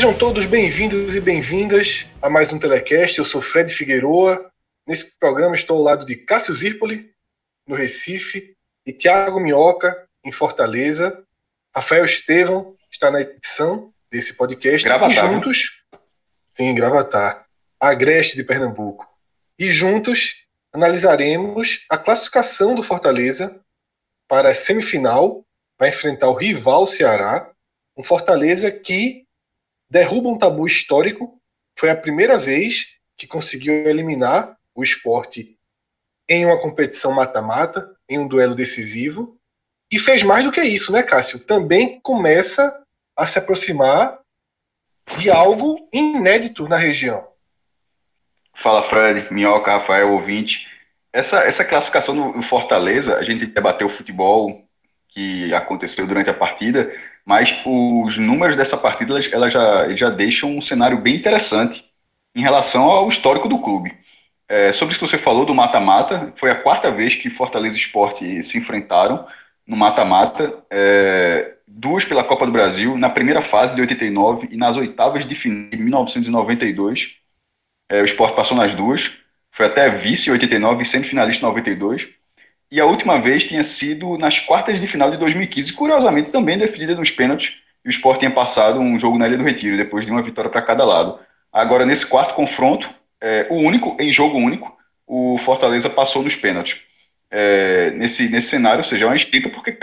Sejam todos bem-vindos e bem-vindas a mais um Telecast. Eu sou Fred Figueroa. Nesse programa estou ao lado de Cássio Zirpoli, no Recife, e Tiago Minhoca, em Fortaleza. Rafael Estevão está na edição desse podcast. Gravatar, e juntos, sim, Gravatar, Agreste de Pernambuco. E juntos analisaremos a classificação do Fortaleza para a semifinal. Vai enfrentar o rival Ceará. Um Fortaleza que derruba um tabu histórico. Foi a primeira vez que conseguiu eliminar o esporte em uma competição mata-mata, em um duelo decisivo. E fez mais do que isso, né, Cássio? Também começa a se aproximar de algo inédito na região. Fala, Fred, Minhoca, Rafael, ouvinte. Essa, essa classificação do Fortaleza, a gente debateu o futebol que aconteceu durante a partida, mas os números dessa partida elas já, já deixam um cenário bem interessante em relação ao histórico do clube. É, sobre isso que você falou do mata-mata, foi a quarta vez que Fortaleza e Esporte se enfrentaram no mata-mata, é, duas pela Copa do Brasil, na primeira fase de 89 e nas oitavas de de 1992. É, o Esporte passou nas duas, foi até vice em 89 e semifinalista em 92. E a última vez tinha sido nas quartas de final de 2015, curiosamente também definida nos pênaltis. E o Sport tinha passado um jogo na Ilha do Retiro, depois de uma vitória para cada lado. Agora, nesse quarto confronto, é, o único, em jogo único, o Fortaleza passou nos pênaltis. É, nesse, nesse cenário, ou seja, é uma escrita, porque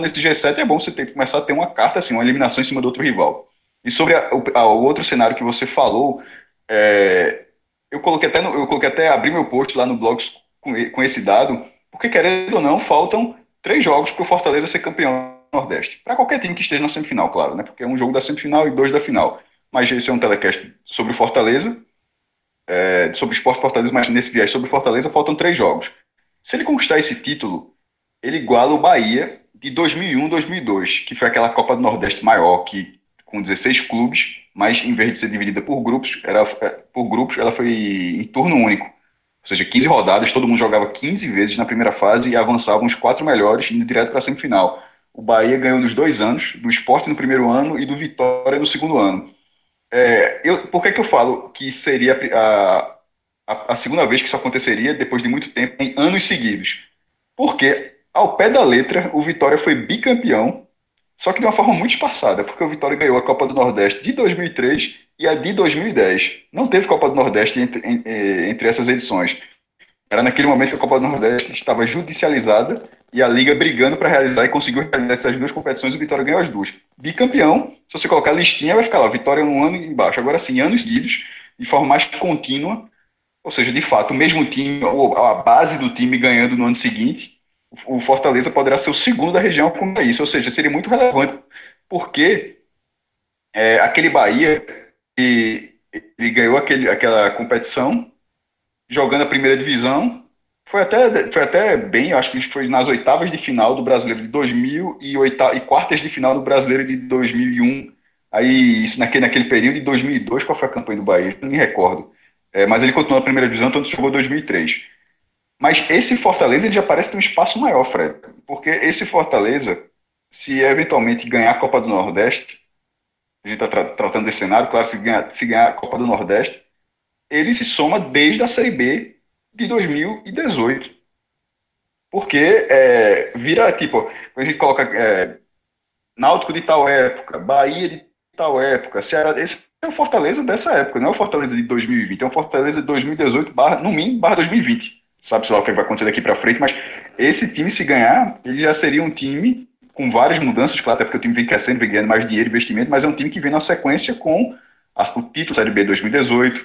nesse G7 é bom você ter, começar a ter uma carta, assim, uma eliminação em cima do outro rival. E sobre a, o, a, o, outro cenário que você falou, é, eu coloquei até, no, eu coloquei até abri meu post lá no blog com, com esse dado, porque, querendo ou não, faltam três jogos para o Fortaleza ser campeão do Nordeste. Para qualquer time que esteja na semifinal, claro, né? Porque é um jogo da semifinal e dois da final. Mas esse é um telecast sobre Fortaleza, é, sobre o Esporte Fortaleza, mas nesse viagem sobre Fortaleza faltam três jogos. Se ele conquistar esse título, ele iguala o Bahia de 2001-2002, que foi aquela Copa do Nordeste maior, que com 16 clubes, mas em vez de ser dividida por grupos, era, é, por grupos, ela foi em turno único. Ou seja, 15 rodadas, todo mundo jogava 15 vezes na primeira fase e avançavam os quatro melhores, indo direto para a semifinal. O Bahia ganhou nos dois anos, do esporte no primeiro ano e do Vitória no segundo ano. É, eu, por que, que eu falo que seria a, a, a, segunda vez que isso aconteceria depois de muito tempo, em anos seguidos? Porque, ao pé da letra, o Vitória foi bicampeão, só que de uma forma muito espaçada, porque o Vitória ganhou a Copa do Nordeste de 2003 e a de 2010. Não teve Copa do Nordeste entre, entre essas edições. Era naquele momento que a Copa do Nordeste estava judicializada e a Liga brigando para realizar e conseguiu realizar essas duas competições. O Vitória ganhou as duas. Bicampeão, se você colocar a listinha, vai ficar lá: Vitória um ano embaixo. Agora sim, anos seguidos, de forma mais contínua, ou seja, de fato, o mesmo time, a base do time ganhando no ano seguinte, o Fortaleza poderá ser o segundo da região com isso. Ou seja, seria muito relevante, porque é, aquele Bahia e ele ganhou aquele, aquela competição jogando a primeira divisão. Foi até, foi até bem, acho que foi nas oitavas de final do Brasileiro de 2000 e, e quartas de final do Brasileiro de 2001. Aí, isso naquele, naquele período de 2002, qual foi a campanha do Bahia? Não me recordo. É, mas ele continuou na primeira divisão, tanto jogou 2003. Mas esse Fortaleza ele já parece ter um espaço maior, Fred. Porque esse Fortaleza, se eventualmente ganhar a Copa do Nordeste, a gente está tra tratando desse cenário, claro, se ganhar, se ganhar a Copa do Nordeste, ele se soma desde a Série B de 2018. Porque é, vira, tipo, a gente coloca é, Náutico de tal época, Bahia de tal época, Ceará, esse é o Fortaleza dessa época, não é o Fortaleza de 2020, é o Fortaleza de 2018, barra, no mínimo, barra 2020. sabe-se lá o que vai acontecer daqui para frente, mas esse time, se ganhar, ele já seria um time com várias mudanças, claro, até porque o time vem crescendo, vem ganhando mais dinheiro, investimento, mas é um time que vem na sequência com o título Série B 2018,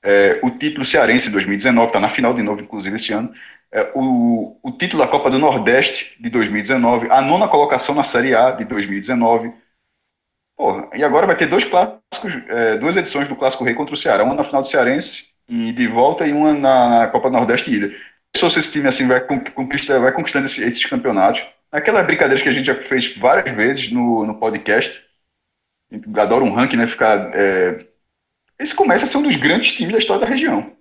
é, o título cearense 2019, está na final de novo, inclusive, esse ano, é, o, o título da Copa do Nordeste de 2019, a nona colocação na Série A de 2019. Porra, e agora vai ter dois clássicos, é, duas edições do Clássico Rei contra o Ceará, uma na final do Cearense e de volta e uma na, Copa do Nordeste ida. Se esse time assim vai, conquista, vai conquistando esses campeonatos, aquela brincadeira que a gente já fez várias vezes no, no podcast, adoro um ranking, né? Ficar. É, esse começa a ser um dos grandes times da história da região.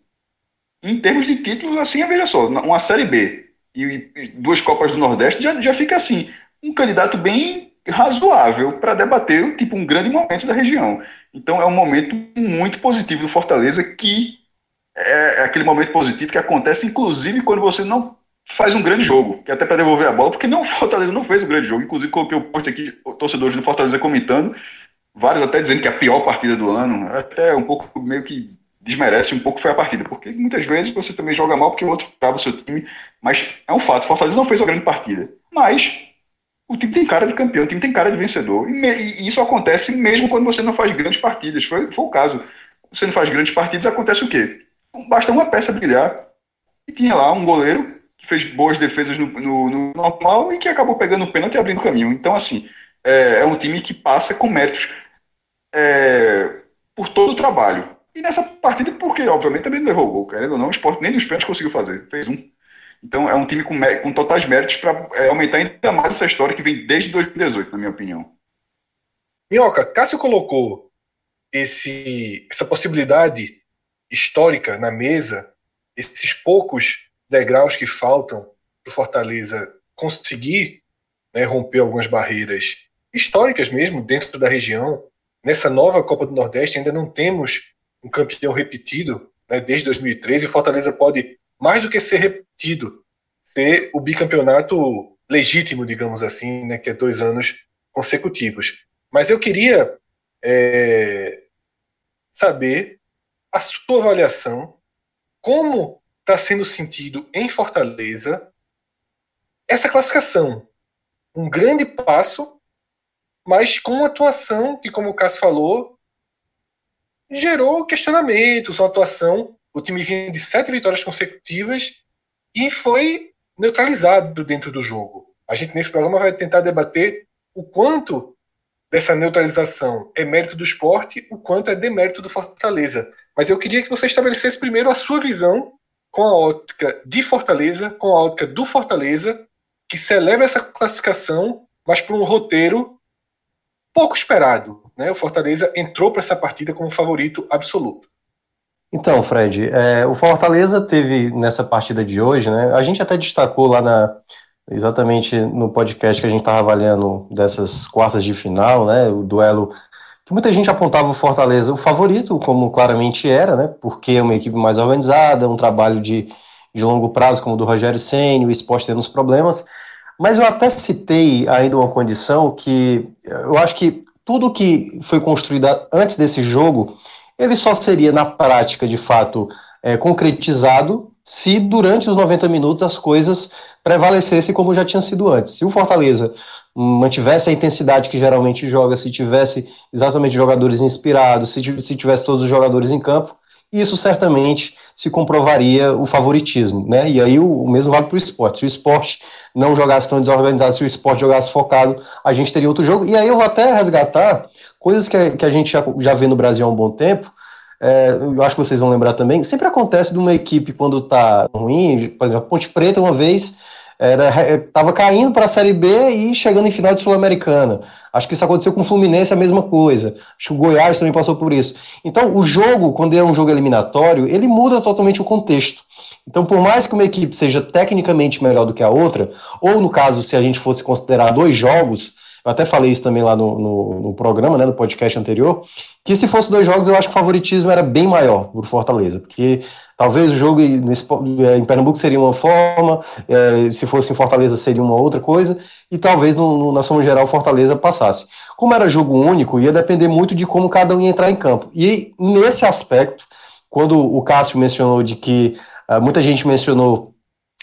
Em termos de títulos, assim, veja só, uma Série B e, duas Copas do Nordeste já, já fica assim, um candidato bem razoável para debater tipo um grande momento da região. Então é um momento muito positivo do Fortaleza que é, é aquele momento positivo que acontece inclusive quando você não faz um grande jogo, que é até para devolver a bola, porque não Fortaleza não fez um grande jogo. Inclusive coloquei o post aqui, torcedores do Fortaleza comentando, vários até dizendo que é a pior partida do ano, até um pouco meio que desmerece um pouco foi a partida, porque muitas vezes você também joga mal porque o outro trava o seu time, mas é um fato, Fortaleza não fez uma grande partida, mas o time tem cara de campeão, o time tem cara de vencedor, e, me, e isso acontece mesmo quando você não faz grandes partidas, foi, foi o caso, você não faz grandes partidas, acontece o quê? Basta uma peça brilhar, e tinha lá um goleiro que fez boas defesas no, no, no normal e que acabou pegando o pênalti e abrindo caminho, então assim, é, é um time que passa com méritos é, por todo o trabalho, e nessa partida, porque obviamente também não levou querendo ou não, o esporte nem dos pênaltis conseguiu fazer, fez um. Então é um time com, com totais méritos para é, aumentar ainda mais essa história que vem desde 2018, na minha opinião. Minhoca, Cássio colocou esse, essa possibilidade histórica na mesa, esses poucos degraus que faltam para o Fortaleza conseguir né, romper algumas barreiras históricas mesmo dentro da região. Nessa nova Copa do Nordeste ainda não temos um campeão repetido né, desde 2013, o Fortaleza pode, mais do que ser repetido, ser o bicampeonato legítimo, digamos assim, né, que é dois anos consecutivos. Mas eu queria é, saber a sua avaliação, como está sendo sentido em Fortaleza essa classificação. Um grande passo, mas com uma atuação que, como o Cássio falou, gerou questionamentos, uma atuação. O time vinha de sete vitórias consecutivas e foi neutralizado dentro do jogo. A gente nesse programa vai tentar debater o quanto dessa neutralização é mérito do esporte, o quanto é demérito do Fortaleza. Mas eu queria que você estabelecesse primeiro a sua visão com a ótica de Fortaleza, com a ótica do Fortaleza, que celebra essa classificação, mas por um roteiro pouco esperado. Né? O Fortaleza entrou para essa partida como favorito absoluto. Então, Fred, é, o Fortaleza teve nessa partida de hoje, né? A gente até destacou lá na exatamente no podcast que a gente estava avaliando dessas quartas de final, né? O duelo que muita gente apontava o Fortaleza o favorito, como claramente era, né? Porque é uma equipe mais organizada, um trabalho de, de longo prazo, como o do Rogério Senna, o esporte tendo os problemas. Mas eu até citei ainda uma condição que eu acho que tudo que foi construído antes desse jogo, ele só seria na prática, de fato, é, concretizado se durante os 90 minutos as coisas prevalecessem como já tinha sido antes. Se o Fortaleza mantivesse a intensidade que geralmente joga, se tivesse exatamente jogadores inspirados, se, se tivesse todos os jogadores em campo, isso certamente se comprovaria o favoritismo, né? E aí o, mesmo vale para o esporte. Se o esporte não jogasse tão desorganizado, se o esporte jogasse focado, a gente teria outro jogo. E aí eu vou até resgatar coisas que, que a gente já, já vê no Brasil há um bom tempo. É, eu acho que vocês vão lembrar também. Sempre acontece de uma equipe quando está ruim, por exemplo, Ponte Preta uma vez estava caindo para a Série B e chegando em final de Sul-Americana. Acho que isso aconteceu com o Fluminense, a mesma coisa. Acho que o Goiás também passou por isso. Então, o jogo, quando é um jogo eliminatório, ele muda totalmente o contexto. Então, por mais que uma equipe seja tecnicamente melhor do que a outra, ou no caso, se a gente fosse considerar dois jogos, eu até falei isso também lá no, no, no programa, né, no podcast anterior, que se fosse dois jogos, eu acho que o favoritismo era bem maior por Fortaleza, porque Talvez o jogo é, em Pernambuco seria uma forma, é, se fosse em Fortaleza seria uma outra coisa, e talvez no, no, na soma geral Fortaleza passasse. Como era jogo único, ia depender muito de como cada um ia entrar em campo. E nesse aspecto, quando o Cássio mencionou de que Uh, muita gente mencionou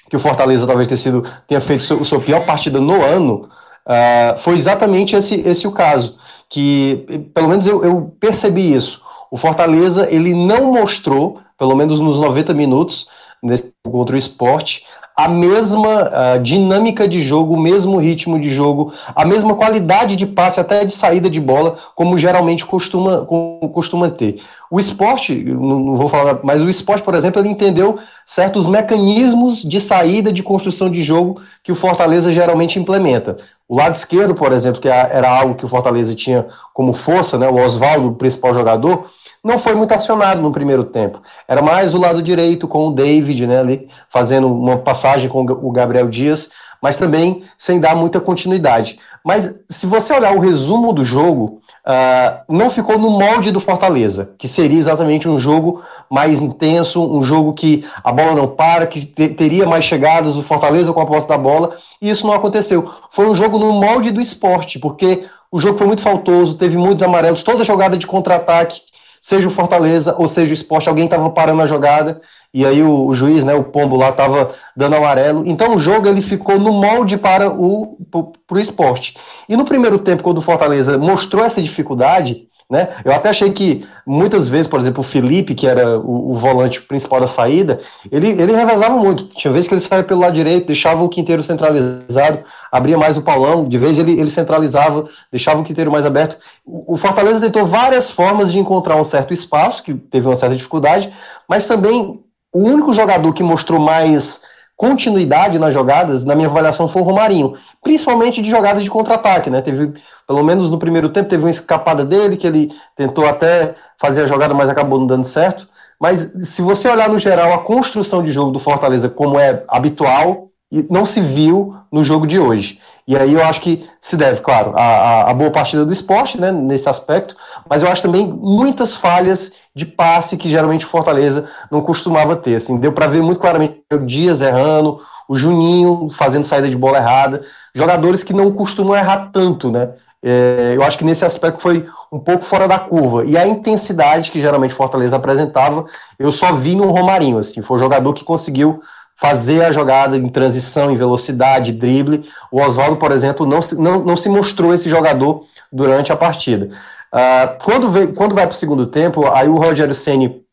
que o Fortaleza talvez tenha, sido, tenha feito seu, sua pior partida no ano. Uh, foi exatamente esse, esse o caso. Que, pelo menos eu, eu percebi isso. O Fortaleza ele não mostrou, pelo menos nos 90 minutos, nesse, contra o esporte, a mesma uh, dinâmica de jogo, o mesmo ritmo de jogo, a mesma qualidade de passe, até de saída de bola, como geralmente costuma, costuma ter. O esporte, não, vou falar, mas o esporte, por exemplo, ele entendeu certos mecanismos de saída, de construção de jogo que o Fortaleza geralmente implementa. O lado esquerdo, por exemplo, que era algo que o Fortaleza tinha como força, né, o Oswaldo, o principal jogador, não foi muito acionado no primeiro tempo. Era mais o lado direito com o David, né, ali, fazendo uma passagem com o Gabriel Dias, mas também sem dar muita continuidade. Mas se você olhar o resumo do jogo, uh, não ficou no molde do Fortaleza, que seria exatamente um jogo mais intenso, um jogo que a bola não para, que te teria mais chegadas, o Fortaleza com a posse da bola, e isso não aconteceu. Foi um jogo no molde do esporte, porque o jogo foi muito faltoso, teve muitos amarelos, toda jogada de contra-ataque seja o Fortaleza ou seja o esporte, alguém estava parando a jogada e aí o, o, juiz, né, o Pombo lá, estava dando amarelo. Então o jogo ele ficou no molde para o pro esporte. E no primeiro tempo, quando o Fortaleza mostrou essa dificuldade, né? Eu até achei que muitas vezes, por exemplo, o Felipe, que era o, o, volante principal da saída, ele, ele revezava muito. Tinha vezes que ele saía pelo lado direito, deixava o quinteiro centralizado, abria mais o Paulão, de vez ele, ele centralizava, deixava o quinteiro mais aberto. O, o Fortaleza tentou várias formas de encontrar um certo espaço, que teve uma certa dificuldade, mas também o único jogador que mostrou mais continuidade nas jogadas, na minha avaliação, foi o Romarinho. Principalmente de jogadas de contra-ataque, né? Teve, pelo menos no primeiro tempo, teve uma escapada dele, que ele tentou até fazer a jogada, mas acabou não dando certo. Mas se você olhar no geral a construção de jogo do Fortaleza, como é habitual, não se viu no jogo de hoje. E aí eu acho que se deve, claro, a, a, boa partida do esporte, né, nesse aspecto, mas eu acho também muitas falhas de passe que geralmente o Fortaleza não costumava ter. Assim, deu para ver muito claramente o Dias errando, o Juninho fazendo saída de bola errada, jogadores que não costumam errar tanto, né? É, eu acho que nesse aspecto foi um pouco fora da curva. E a intensidade que geralmente Fortaleza apresentava, eu só vi no Romarinho. Assim, foi o jogador que conseguiu fazer a jogada em transição, em velocidade, drible. O Oswaldo, por exemplo, não se, não, não se mostrou esse jogador durante a partida. Uh, quando, vem, quando vai para o segundo tempo, aí o Rogério Ceni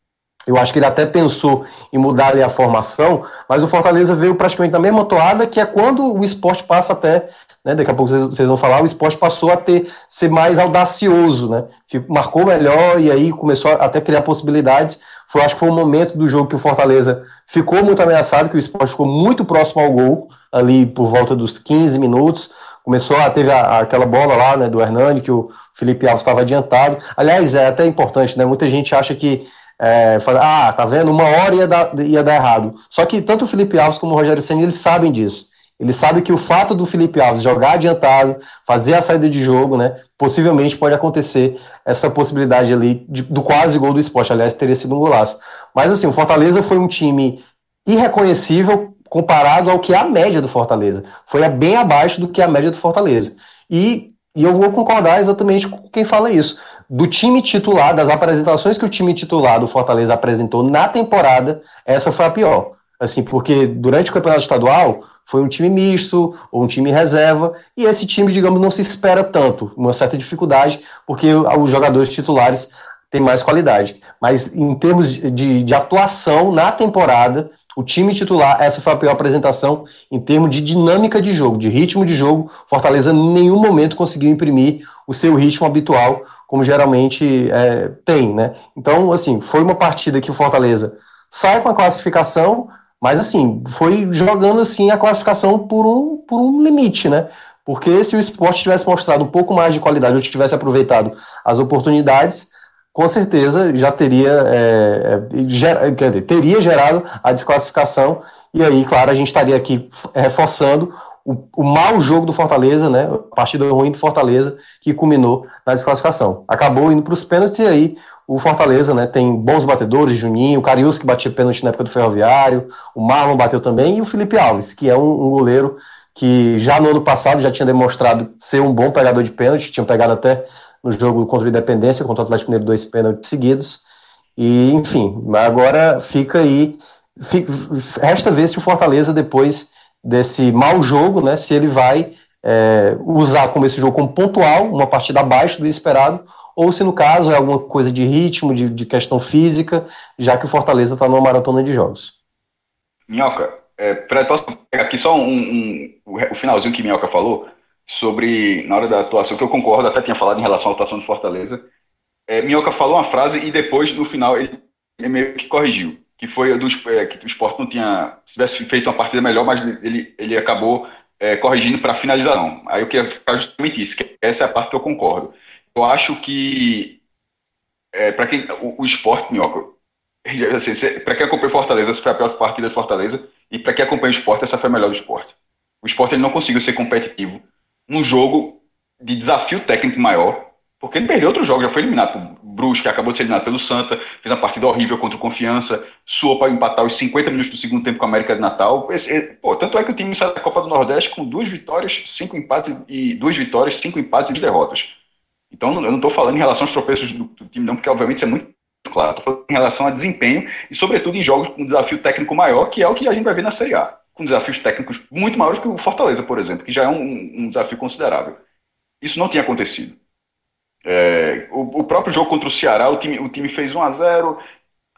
eu acho que ele até pensou em mudar ali a formação, mas o Fortaleza veio praticamente na mesma toada, que é quando o esporte passa até, né, daqui a pouco vocês, vocês vão falar, o esporte passou a ter ser mais audacioso, né? Marcou melhor e aí começou a até criar possibilidades. Foi, acho que foi um momento do jogo que o Fortaleza ficou muito ameaçado, que o esporte ficou muito próximo ao gol, ali por volta dos 15 minutos começou a teve a, aquela bola lá né, do Hernani que o Felipe Alves estava adiantado. Aliás, é até importante, né? Muita gente acha que é, fala, ah, tá vendo? Uma hora ia dar, ia dar errado. Só que tanto o Felipe Alves como o Rogério Senna, eles sabem disso. Eles sabem que o fato do Felipe Alves jogar adiantado, fazer a saída de jogo, né? Possivelmente pode acontecer essa possibilidade ali de, do quase gol do esporte. Aliás, teria sido um golaço. Mas assim, o Fortaleza foi um time irreconhecível comparado ao que é a média do Fortaleza. Foi bem abaixo do que é a média do Fortaleza. E, e eu vou concordar exatamente com quem fala isso. Do time titular, das apresentações que o time titular do Fortaleza apresentou na temporada, essa foi a pior. Assim, porque durante o campeonato estadual foi um time misto ou um time reserva, e esse time, digamos, não se espera tanto, uma certa dificuldade, porque os jogadores titulares têm mais qualidade. Mas em termos de, de atuação na temporada, o time titular, essa foi a pior apresentação em termos de dinâmica de jogo, de ritmo de jogo. Fortaleza em nenhum momento conseguiu imprimir o seu ritmo habitual, como geralmente é, tem, né? Então, assim, foi uma partida que o Fortaleza sai com a classificação, mas assim, foi jogando assim a classificação por um, por um limite, né? Porque se o esporte tivesse mostrado um pouco mais de qualidade, ou tivesse aproveitado as oportunidades, com certeza já teria, é, é ger, dizer, teria gerado a desclassificação, e aí, claro, a gente estaria aqui reforçando o, o mau jogo do Fortaleza, né, a partida ruim do Fortaleza, que culminou na desclassificação. Acabou indo para os pênaltis, e aí o Fortaleza né, tem bons batedores, Juninho, o Carius que batia pênalti na época do Ferroviário, o Marlon bateu também, e o Felipe Alves, que é um, um goleiro que já no ano passado já tinha demonstrado ser um bom pegador de pênalti, tinha pegado até no jogo contra o Independência, contra o Atlético Mineiro, dois pênaltis seguidos. E, enfim, agora fica aí resta ver se o Fortaleza, depois desse mau jogo, né, se ele vai é, usar como esse jogo como pontual, uma partida abaixo do esperado, ou se no caso é alguma coisa de ritmo, de, de questão física, já que o Fortaleza está numa maratona de jogos. Minhoca, é, posso pegar aqui só um, um, o finalzinho que Minhoca falou sobre, na hora da atuação, que eu concordo, até tinha falado em relação à atuação do Fortaleza. É, Minhoca falou uma frase e depois, no final, ele, ele meio que corrigiu que foi do, é, que o esporte não tinha. Se tivesse feito uma partida melhor, mas ele, ele acabou é, corrigindo para finalização. Aí eu queria ficar justamente isso, que essa é a parte que eu concordo. Eu acho que é, para quem o, o esporte, Minhoca, assim, para quem acompanha Fortaleza, essa foi a pior partida de Fortaleza, e para quem acompanha o esporte, essa foi a melhor do esporte. O esporte ele não conseguiu ser competitivo num jogo de desafio técnico maior, porque ele perdeu outro jogo, já foi eliminado por Brusque, acabou de ser eliminado pelo Santa, fez uma partida horrível contra o Confiança, suou para empatar os 50 minutos do segundo tempo com a América de Natal. Esse, pô, tanto é que o time saiu da Copa do Nordeste com duas vitórias, cinco empates e duas vitórias, cinco empates e derrotas. Então eu não estou falando em relação aos tropeços do, do, time, não, porque obviamente isso é muito claro. Estou falando em relação a desempenho e, sobretudo, em jogos com desafio técnico maior, que é o que a gente vai ver na Série A. Com desafios técnicos muito maiores que o Fortaleza, por exemplo, que já é um, um desafio considerável. Isso não tinha acontecido. É, o, o, próprio jogo contra o Ceará, o time, o time fez 1 a 0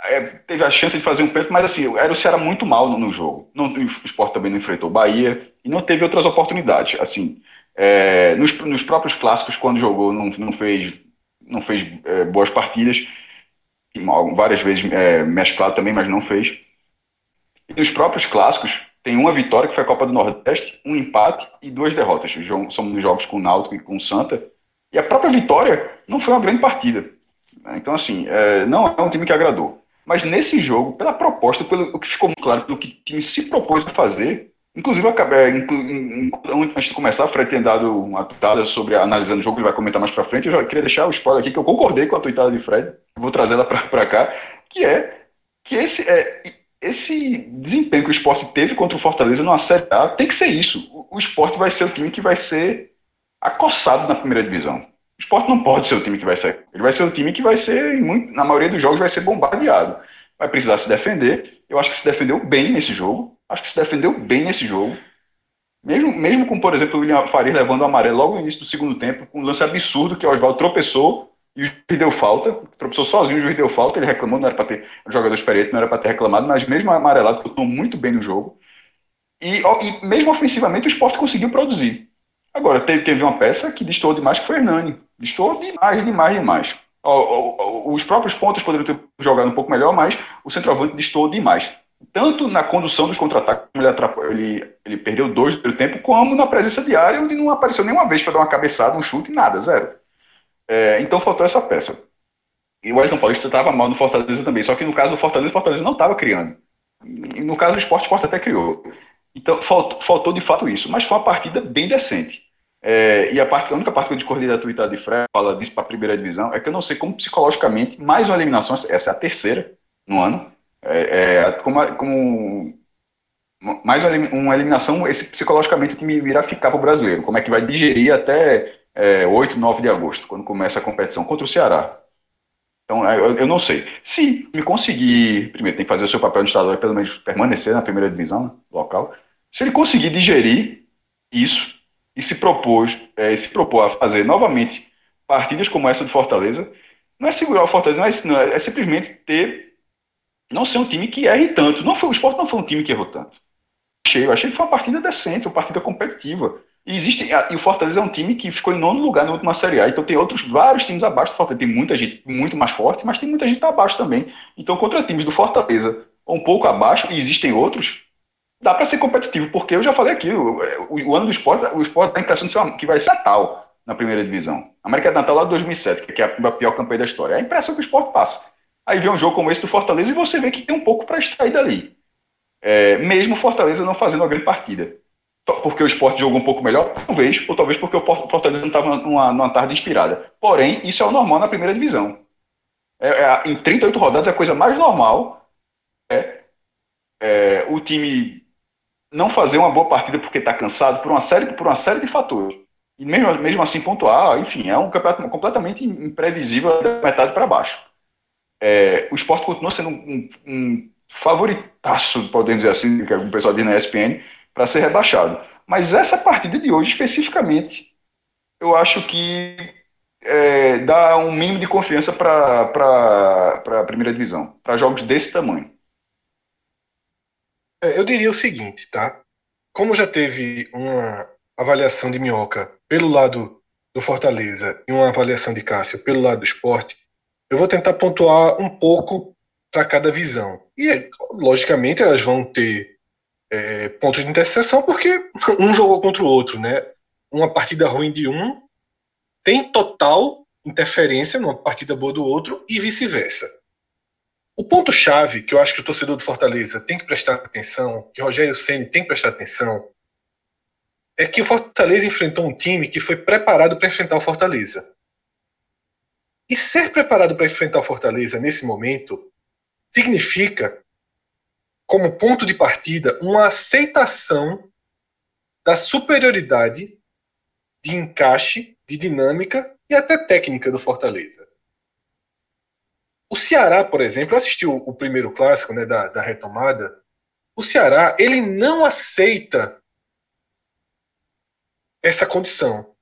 é, teve a chance de fazer um pênalti, mas assim, era o Ceará muito mal no, no jogo. Não, o Sport também não enfrentou o Bahia e não teve outras oportunidades. Assim, é, nos, nos, próprios clássicos, quando jogou, não, não fez, não fez é, boas partidas. Várias vezes é, mesclado também, mas não fez. E nos próprios clássicos, tem uma vitória que foi a Copa do Nordeste, um empate e duas derrotas. São nos jogos com o Náutico e com o Santa e a própria vitória não foi uma grande partida. Então, assim, é, não é um time que agradou. Mas nesse jogo, pela proposta, pelo que ficou muito claro, pelo que o time se propôs a fazer, inclusive, acabei, antes de começar, a Fred tem dado uma tuitada sobre analisando o jogo, ele vai comentar mais pra frente. Eu já queria deixar o spoiler aqui, que eu concordei com a tuitada de Fred, vou trazer ela pra, cá, que é que esse, é, esse desempenho que o esporte teve contra o Fortaleza no Série A tem que ser isso. O, o esporte vai ser o time que vai ser acossado na primeira divisão. O esporte não pode ser o time que vai ser. Ele vai ser o time que vai ser, na maioria dos jogos, vai ser bombardeado. Vai precisar se defender. Eu acho que se defendeu bem nesse jogo. Acho que se defendeu bem nesse jogo. Mesmo, mesmo com, por exemplo, o William Farias levando o amarelo logo no início do segundo tempo, com um lance absurdo que o Oswaldo tropeçou e o juiz deu falta, tropeçou sozinho, o juiz deu falta, ele reclamou, não era para ter, o jogador experiente não era para ter reclamado, mas mesmo amarelado, continuou muito bem no jogo. E, e mesmo ofensivamente o esporte conseguiu produzir. Agora, teve, teve uma peça que distou demais, que foi Hernani. Distou demais, demais, demais. Os próprios pontos poderiam ter jogado um pouco melhor, mas o centroavante distou demais. Tanto na condução dos contra-ataques, ele, ele, ele, perdeu dois no tempo, como na presença diária, onde não apareceu nenhuma vez para dar uma cabeçada, um chute, nada, zero. É, então faltou essa peça. E o Wellington Paulista estava mal no Fortaleza também, só que no caso do Fortaleza, o Fortaleza não estava criando. E no caso do esporte, o esporte até criou. Então faltou, faltou de fato isso, mas foi uma partida bem decente. É, e a, parte, a única parte que eu discordei da de Fred, fala disso para a primeira divisão, é que eu não sei como psicologicamente, mais uma eliminação, essa é a terceira no ano, é, é como, como, mais uma eliminação, esse psicologicamente o time virá ficar para o brasileiro, como é que vai digerir até é, 8, 9 de agosto, quando começa a competição contra o Ceará. Então, é, eu, eu não sei. Se me conseguir, primeiro, tem que fazer o seu papel de estadual pelo menos permanecer na primeira divisão né, local, se ele conseguir digerir isso, e se propôs, é, se propôs a fazer novamente partidas como essa do Fortaleza, não é segurar o Fortaleza, não é, não é, é simplesmente ter não ser um time que erre tanto. Não foi, o esporte não foi um time que errou tanto. Achei, eu achei que foi uma partida decente, uma partida competitiva. E, existe, e o Fortaleza é um time que ficou em nono lugar na última Série A. Então tem outros vários times abaixo do Fortaleza. Tem muita gente muito mais forte, mas tem muita gente abaixo também. Então, contra times do Fortaleza um pouco abaixo, e existem outros, dá para ser competitivo, porque eu já falei aqui, o, o, o ano do esporte, o esporte dá a impressão de ser uma, que vai ser a tal na primeira divisão. América de Natal lá de 2007, que é a pior campanha da história. É a impressão que o esporte passa. Aí vem um jogo como esse do Fortaleza e você vê que tem um pouco para extrair dali. É, mesmo Fortaleza não fazendo uma grande partida. Porque o esporte jogou um pouco melhor, talvez, ou talvez porque o Fortaleza não estava numa, numa tarde inspirada. Porém, isso é o normal na primeira divisão. É, é, em 38 rodadas, a coisa mais normal é, é o time não fazer uma boa partida porque está cansado por uma série por uma série de fatores. E mesmo, mesmo assim pontuar, enfim, é um campeonato completamente imprevisível da metade para baixo. É, o esporte continua sendo um, um, favoritaço, podemos dizer assim, que o pessoal diz na ESPN, para ser rebaixado. Mas essa partida de hoje, especificamente, eu acho que é, dá um mínimo de confiança para a primeira divisão, para jogos desse tamanho. É, eu diria o seguinte, tá? Como já teve uma avaliação de Minhoca pelo lado do Fortaleza e uma avaliação de Cássio pelo lado do esporte, eu vou tentar pontuar um pouco para cada visão. E, logicamente, elas vão ter é, pontos de interseção porque um jogou contra o outro, né? Uma partida ruim de um tem total interferência numa partida boa do outro e vice-versa. O ponto-chave que eu acho que o torcedor do Fortaleza tem que prestar atenção, que Rogério Ceni tem que prestar atenção, é que o Fortaleza enfrentou um time que foi preparado para enfrentar o Fortaleza. E ser preparado para enfrentar o Fortaleza nesse momento significa, como ponto de partida, uma aceitação da superioridade de encaixe, de dinâmica e até técnica do Fortaleza. O Ceará, por exemplo, eu assisti o, o primeiro clássico né, da, da retomada. O Ceará ele não aceita essa condição.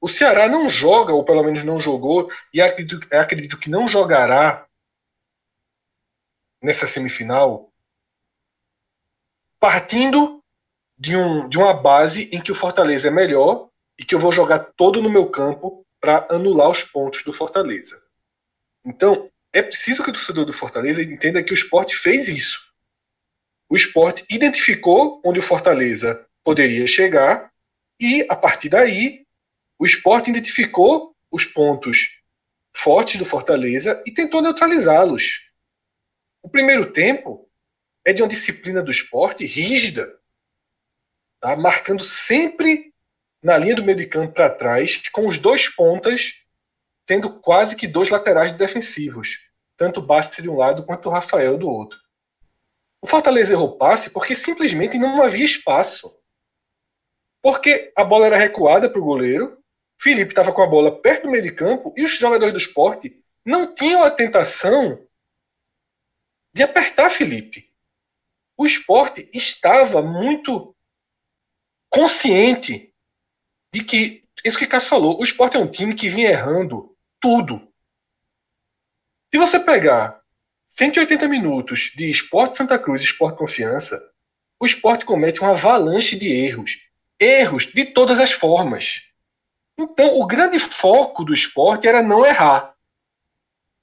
O Ceará não joga, ou pelo menos não jogou, e acredito, acredito que não jogará nessa semifinal, partindo de, um, de uma base em que o Fortaleza é melhor e que eu vou jogar todo no meu campo para anular os pontos do Fortaleza. Então, é preciso que o torcedor do Fortaleza entenda que o esporte fez isso. O esporte identificou onde o Fortaleza poderia chegar e, a partir daí, o esporte identificou os pontos fortes do Fortaleza e tentou neutralizá-los. O primeiro tempo é de uma disciplina do esporte rígida, tá? marcando sempre na linha do meio de campo para trás, com os dois pontas sendo quase que dois laterais defensivos, tanto Bastos de um lado quanto o Rafael do outro. O Fortaleza errou passe porque simplesmente não havia espaço. Porque a bola era recuada para o goleiro, Felipe estava com a bola perto do meio de campo e os jogadores do esporte não tinham a tentação de apertar Felipe. O esporte estava muito consciente de que, isso que Cássio falou, o esporte é um time que vinha errando tudo. Se você pegar 180 minutos de esporte Santa Cruz e esporte confiança, o esporte comete uma avalanche de erros. Erros de todas as formas. Então, o grande foco do esporte era não errar.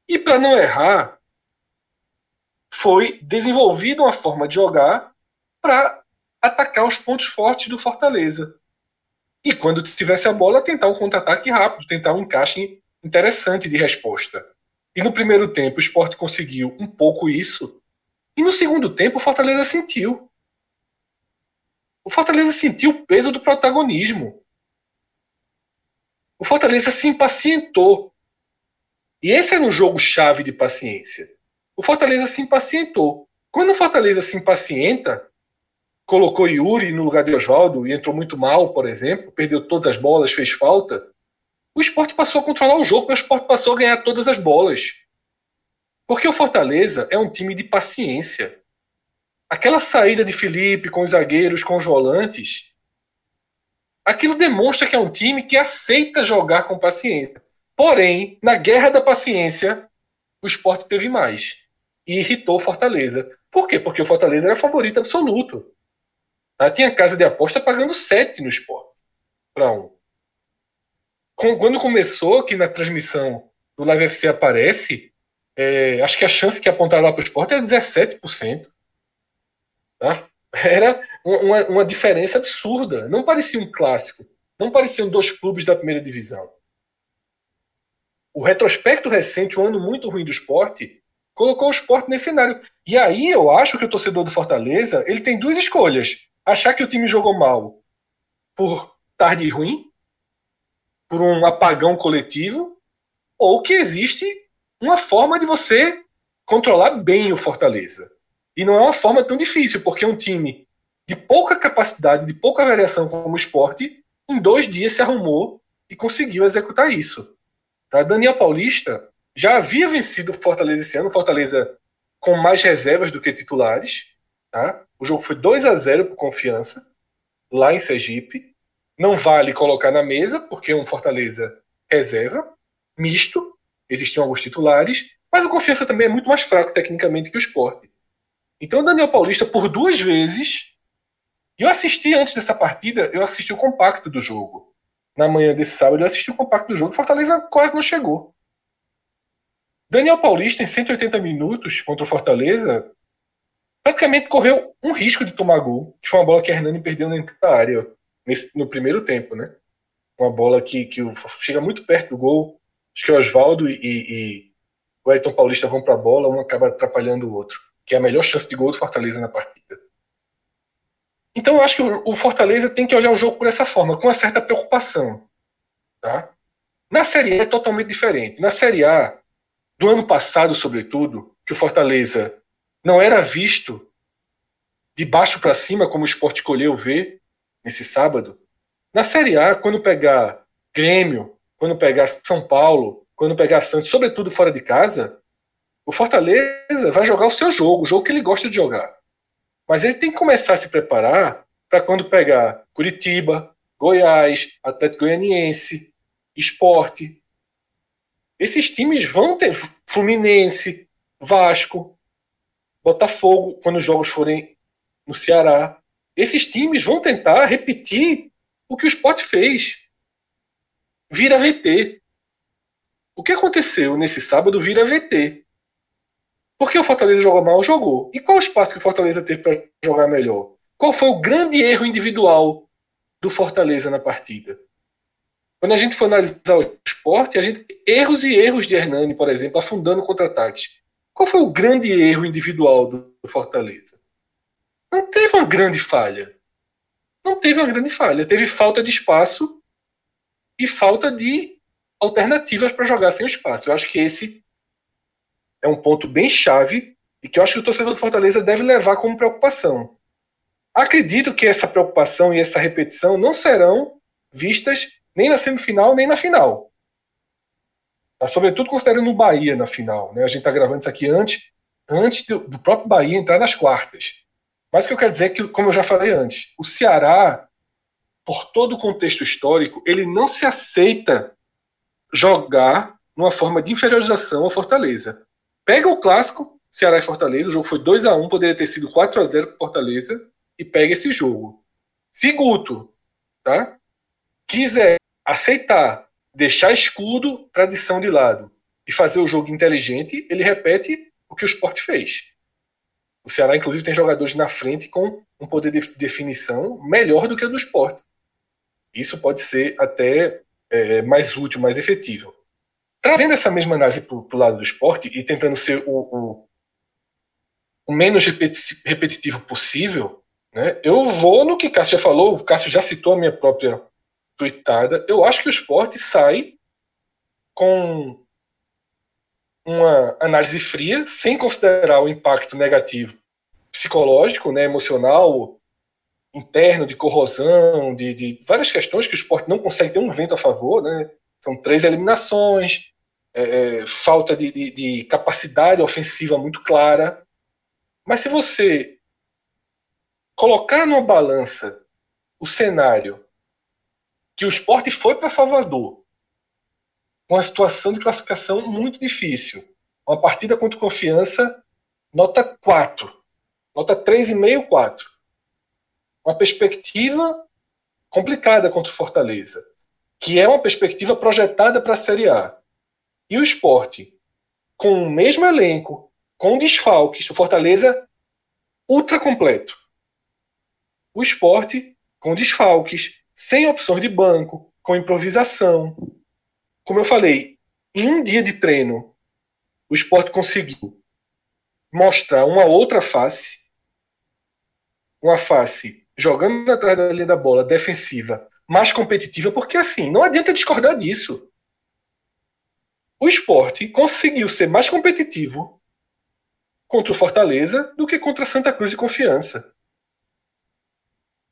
E para não errar, foi desenvolvida uma forma de jogar para atacar os pontos fortes do Fortaleza. E quando tivesse a bola, tentar um contra-ataque rápido, tentar um encaixe interessante de resposta. E no primeiro tempo o esporte conseguiu um pouco isso. E no segundo tempo o Fortaleza sentiu. O Fortaleza sentiu o peso do protagonismo. O Fortaleza se impacientou. E esse era um jogo chave de paciência. O Fortaleza se impacientou. Quando o Fortaleza se impacienta, colocou Yuri no lugar de Oswaldo e entrou muito mal, por exemplo, perdeu todas as bolas, fez falta, o esporte passou a controlar o jogo, o esporte passou a ganhar todas as bolas. Porque o Fortaleza é um time de paciência. Aquela saída de Felipe com os zagueiros, com os volantes, aquilo demonstra que é um time que aceita jogar com paciência. Porém, na guerra da paciência, o esporte teve mais. E irritou o Fortaleza. Por quê? Porque o Fortaleza era favorito absoluto. Tá? Tinha casa de aposta pagando 7 no esporte para um. Quando começou, que na transmissão do Live FC aparece, é, acho que a chance que apontaram lá para o esporte era 17%. Tá? Era uma, uma diferença absurda. Não parecia um clássico. Não pareciam dois clubes da primeira divisão. O retrospecto recente, um ano muito ruim do esporte, colocou o esporte nesse cenário. E aí eu acho que o torcedor do Fortaleza ele tem duas escolhas achar que o time jogou mal por tarde ruim, por um apagão coletivo, ou que existe uma forma de você controlar bem o Fortaleza. E não é uma forma tão difícil, porque é um time de pouca capacidade, de pouca variação como esporte, em dois dias se arrumou e conseguiu executar isso. Tá? Daniel Paulista já havia vencido o Fortaleza esse ano, Fortaleza com mais reservas do que titulares. Tá? O jogo foi 2 a 0 por confiança, lá em Sergipe. Não vale colocar na mesa, porque é um Fortaleza reserva, misto, existiam alguns titulares, mas o Confiança também é muito mais fraco tecnicamente que o Sport. Então o Daniel Paulista, por duas vezes, eu assisti antes dessa partida, eu assisti o compacto do jogo. Na manhã desse sábado, eu assisti o compacto do jogo. Fortaleza quase não chegou. Daniel Paulista, em 180 minutos contra o Fortaleza, praticamente correu um risco de tomar gol, que foi uma bola que a Hernani perdeu na área nesse, no primeiro tempo, né? Uma bola que, que chega muito perto do gol. Acho que o Oswaldo e, e o Ayrton Paulista vão para a bola, um acaba atrapalhando o outro, que é a melhor chance de gol do Fortaleza na partida. Então eu acho que o Fortaleza tem que olhar o jogo por essa forma, com uma certa preocupação. Tá? Na Série A é totalmente diferente. Na Série A, do ano passado, sobretudo, que o Fortaleza não era visto de baixo para cima, como o esporte escolheu ver nesse sábado. Na Série A, quando pegar Grêmio, quando pegar São Paulo, quando pegar Santos, sobretudo fora de casa, o Fortaleza vai jogar o seu jogo, o jogo que ele gosta de jogar. Mas ele tem que começar a se preparar para quando pegar Curitiba, Goiás, Atlético Goianiense, Esporte. Esses times vão ter Fluminense, Vasco, Botafogo, quando os jogos forem no Ceará. Esses times vão tentar repetir o que o Sport fez. Vira VT. O que aconteceu nesse sábado vira VT. Porque o Fortaleza jogou mal, jogou. E qual o espaço que o Fortaleza teve para jogar melhor? Qual foi o grande erro individual do Fortaleza na partida? Quando a gente for analisar o esporte, a gente erros e erros de Hernani, por exemplo, afundando contra-ataques. Qual foi o grande erro individual do Fortaleza? Não teve uma grande falha. Não teve uma grande falha. Teve falta de espaço e falta de alternativas para jogar sem o espaço. Eu acho que esse é um ponto bem chave e que eu acho que o torcedor do Fortaleza deve levar como preocupação. Acredito que essa preocupação e essa repetição não serão vistas nem na semifinal nem na final. Tá? Sobretudo considerando o Bahia na final. Né? A gente está gravando isso aqui antes, antes do, do, próprio Bahia entrar nas quartas. Mas o que eu quero dizer é que, como eu já falei antes, o Ceará, por todo o contexto histórico, ele não se aceita jogar numa forma de inferiorização ao Fortaleza. Pega o clássico, Ceará e Fortaleza, o jogo foi 2 a 1 poderia ter sido 4 a 0 para Fortaleza, e pega esse jogo. Se Guto tá, quiser aceitar, deixar escudo, tradição de lado, e fazer o jogo inteligente, ele repete o que o Sport fez. O Ceará, inclusive, tem jogadores na frente com um poder de definição melhor do que o do Sport. Isso pode ser até é, mais útil, mais efetivo. Trazendo essa mesma análise para o lado do esporte e tentando ser o, o, o menos repetitivo possível, né, eu vou no que Cássio já falou, o Cássio já citou a minha própria tweetada. Eu acho que o esporte sai com uma análise fria, sem considerar o impacto negativo psicológico, né, emocional, interno, de corrosão, de, de, várias questões que o esporte não consegue ter um vento a favor. Né? São três eliminações, é, é, falta de, de, de capacidade ofensiva muito clara. Mas se você colocar numa balança o cenário que o esporte foi para Salvador, uma situação de classificação muito difícil, uma partida contra confiança, nota 4, nota 3,5, 4. Uma perspectiva complicada contra o Fortaleza, que é uma perspectiva projetada para a Série A e o esporte, com o mesmo elenco, com desfalques, o Fortaleza ultra completo. O esporte com desfalques, sem opções de banco, com improvisação. Como eu falei, em um dia de treino, o esporte conseguiu mostrar uma outra face, uma face jogando atrás da linha da bola, defensiva, mais competitiva, porque assim, não adianta discordar disso o esporte conseguiu ser mais competitivo contra o Fortaleza do que contra Santa Cruz e Confiança.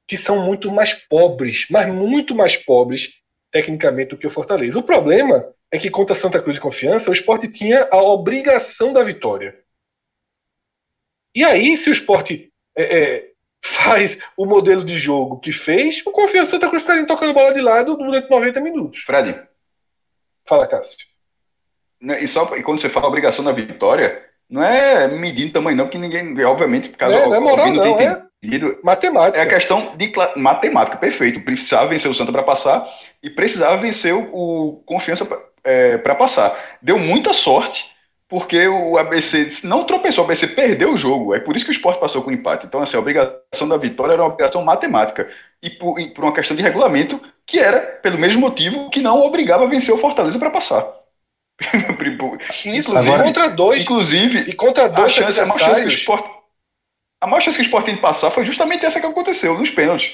Que são muito mais pobres, mas muito mais pobres tecnicamente do que o Fortaleza. O problema é que contra Santa Cruz e Confiança, o esporte tinha a obrigação da vitória. E aí, se o esporte é, é, faz o modelo de jogo que fez, o Confiança Santa Cruz ficaria tocando bola de lado durante 90 minutos. Fred. Fala, Cássio. E só e quando você fala obrigação da vitória, não é medindo tamanho, não, que ninguém, obviamente, por causa é, não é moral, não, é matemática. É a questão de matemática, perfeito. Precisava vencer o Santa para passar e precisava vencer o, o Confiança para é, passar. Deu muita sorte, porque o ABC não tropeçou, o ABC perdeu o jogo. É por isso que o esporte passou com empate. Então, assim, a obrigação da vitória era uma obrigação matemática. E por, e por uma questão de regulamento, que era pelo mesmo motivo que não obrigava a vencer o Fortaleza para passar. Isso, inclusive, contra dois. Inclusive, e contra dois a chance, a maior chance que o esporte, a maior chance que o esporte tem de passar foi justamente essa que aconteceu, nos pênaltis.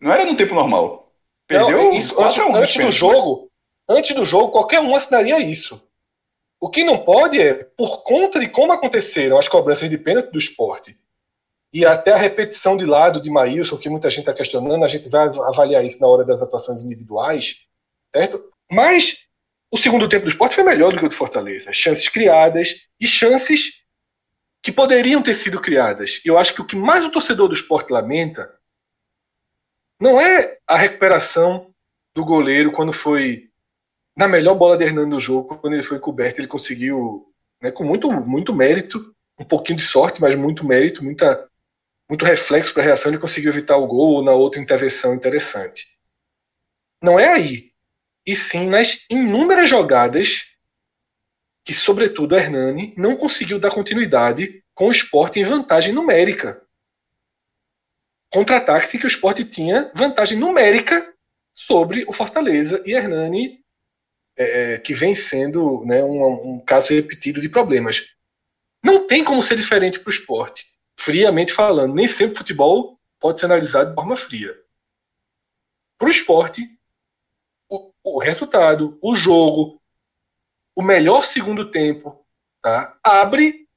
Não era no tempo normal. Perdeu não, isso, antes, antes do jogo, antes do jogo, qualquer um assinaria isso. O que não pode é, por conta de como aconteceram as cobranças de pênalti do esporte, e até a repetição de lado de Maílson, que muita gente está questionando, a gente vai avaliar isso na hora das atuações individuais, certo? Mas o segundo tempo do esporte foi melhor do que o do Fortaleza. Chances criadas e chances que poderiam ter sido criadas. Eu acho que o que mais o torcedor do esporte lamenta não é a recuperação do goleiro quando foi na melhor bola de Hernando no jogo, quando ele foi coberto, ele conseguiu, né, com muito, muito mérito, um pouquinho de sorte, mas muito mérito, muita, muito reflexo para a reação, ele conseguiu evitar o gol ou na outra intervenção interessante. Não é aí e sim nas inúmeras jogadas que, sobretudo, Hernani não conseguiu dar continuidade com o esporte em vantagem numérica. Contra-ataque que o esporte tinha vantagem numérica sobre o Fortaleza e Hernani, é, que vem sendo né, um, um caso repetido de problemas. Não tem como ser diferente para o esporte, friamente falando. Nem sempre o futebol pode ser analisado de forma fria. Para o esporte, o resultado, o jogo, o melhor segundo tempo, tá? abre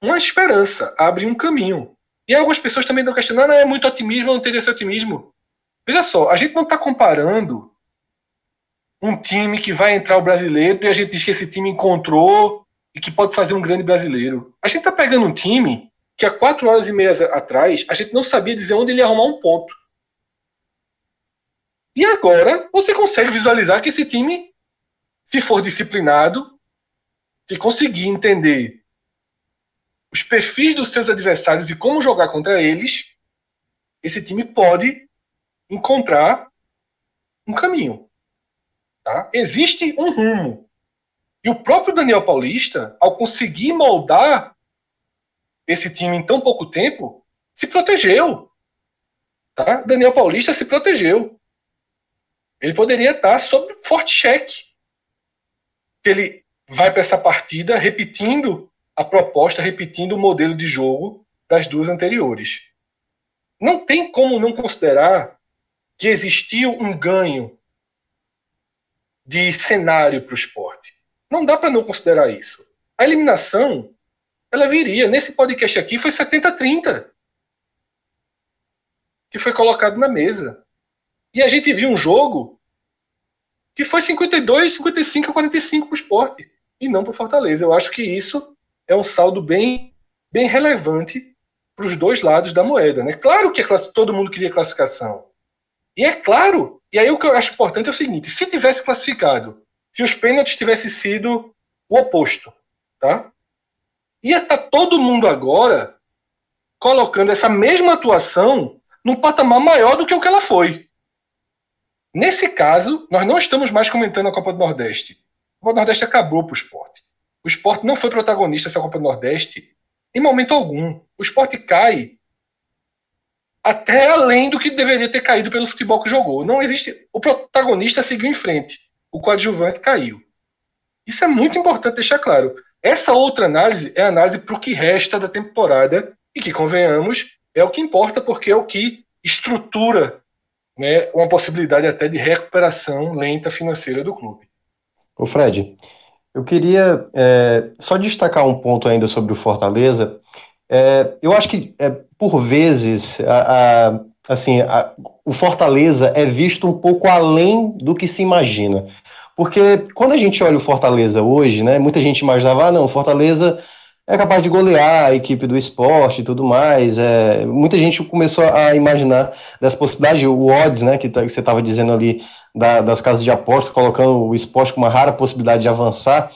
uma esperança, abre um caminho. E algumas pessoas também estão questionando, ah, é muito otimismo, não teria esse otimismo. Veja só, a gente não está comparando um time que vai entrar o brasileiro e a gente diz que esse time encontrou e que pode fazer um grande brasileiro. A gente está pegando um time que há quatro horas e meia atrás a gente não sabia dizer onde ele ia arrumar um ponto. E agora você consegue visualizar que esse time, se for disciplinado, se conseguir entender os perfis dos seus adversários e como jogar contra eles, esse time pode encontrar um caminho. Tá? Existe um rumo. E o próprio Daniel Paulista, ao conseguir moldar esse time em tão pouco tempo, se protegeu. Tá? Daniel Paulista se protegeu. Ele poderia estar sob forte cheque. Se ele vai para essa partida repetindo a proposta, repetindo o modelo de jogo das duas anteriores. Não tem como não considerar que existiu um ganho de cenário para o esporte. Não dá para não considerar isso. A eliminação, ela viria. Nesse podcast aqui foi 70-30 que foi colocado na mesa. E a gente viu um jogo que foi 52, 55 a 45 para o esporte e não para o Fortaleza. Eu acho que isso é um saldo bem, bem relevante para os dois lados da moeda. Né? Claro que todo mundo queria classificação. E é claro, e aí o que eu acho importante é o seguinte: se tivesse classificado, se os pênaltis tivessem sido o oposto, tá? ia estar tá todo mundo agora colocando essa mesma atuação num patamar maior do que o que ela foi. Nesse caso, nós não estamos mais comentando a Copa do Nordeste. A Copa do Nordeste acabou para o esporte. O esporte não foi protagonista dessa Copa do Nordeste em momento algum. O esporte cai até além do que deveria ter caído pelo futebol que jogou. Não existe. O protagonista seguiu em frente. O coadjuvante caiu. Isso é muito importante deixar claro. Essa outra análise é a análise para o que resta da temporada e que, convenhamos, é o que importa porque é o que estrutura né, uma possibilidade até de recuperação lenta financeira do clube. O Fred, eu queria é, só destacar um ponto ainda sobre o Fortaleza. É, eu acho que, é, por vezes, a, a, assim, a, o Fortaleza é visto um pouco além do que se imagina. Porque quando a gente olha o Fortaleza hoje, né, muita gente imaginava, ah, não, o Fortaleza é capaz de golear a equipe do esporte e tudo mais. É, muita gente começou a imaginar dessa possibilidade, o odds, né, que, tá, que você estava dizendo ali, da, das casas de apostas, colocando o esporte com uma rara possibilidade de avançar.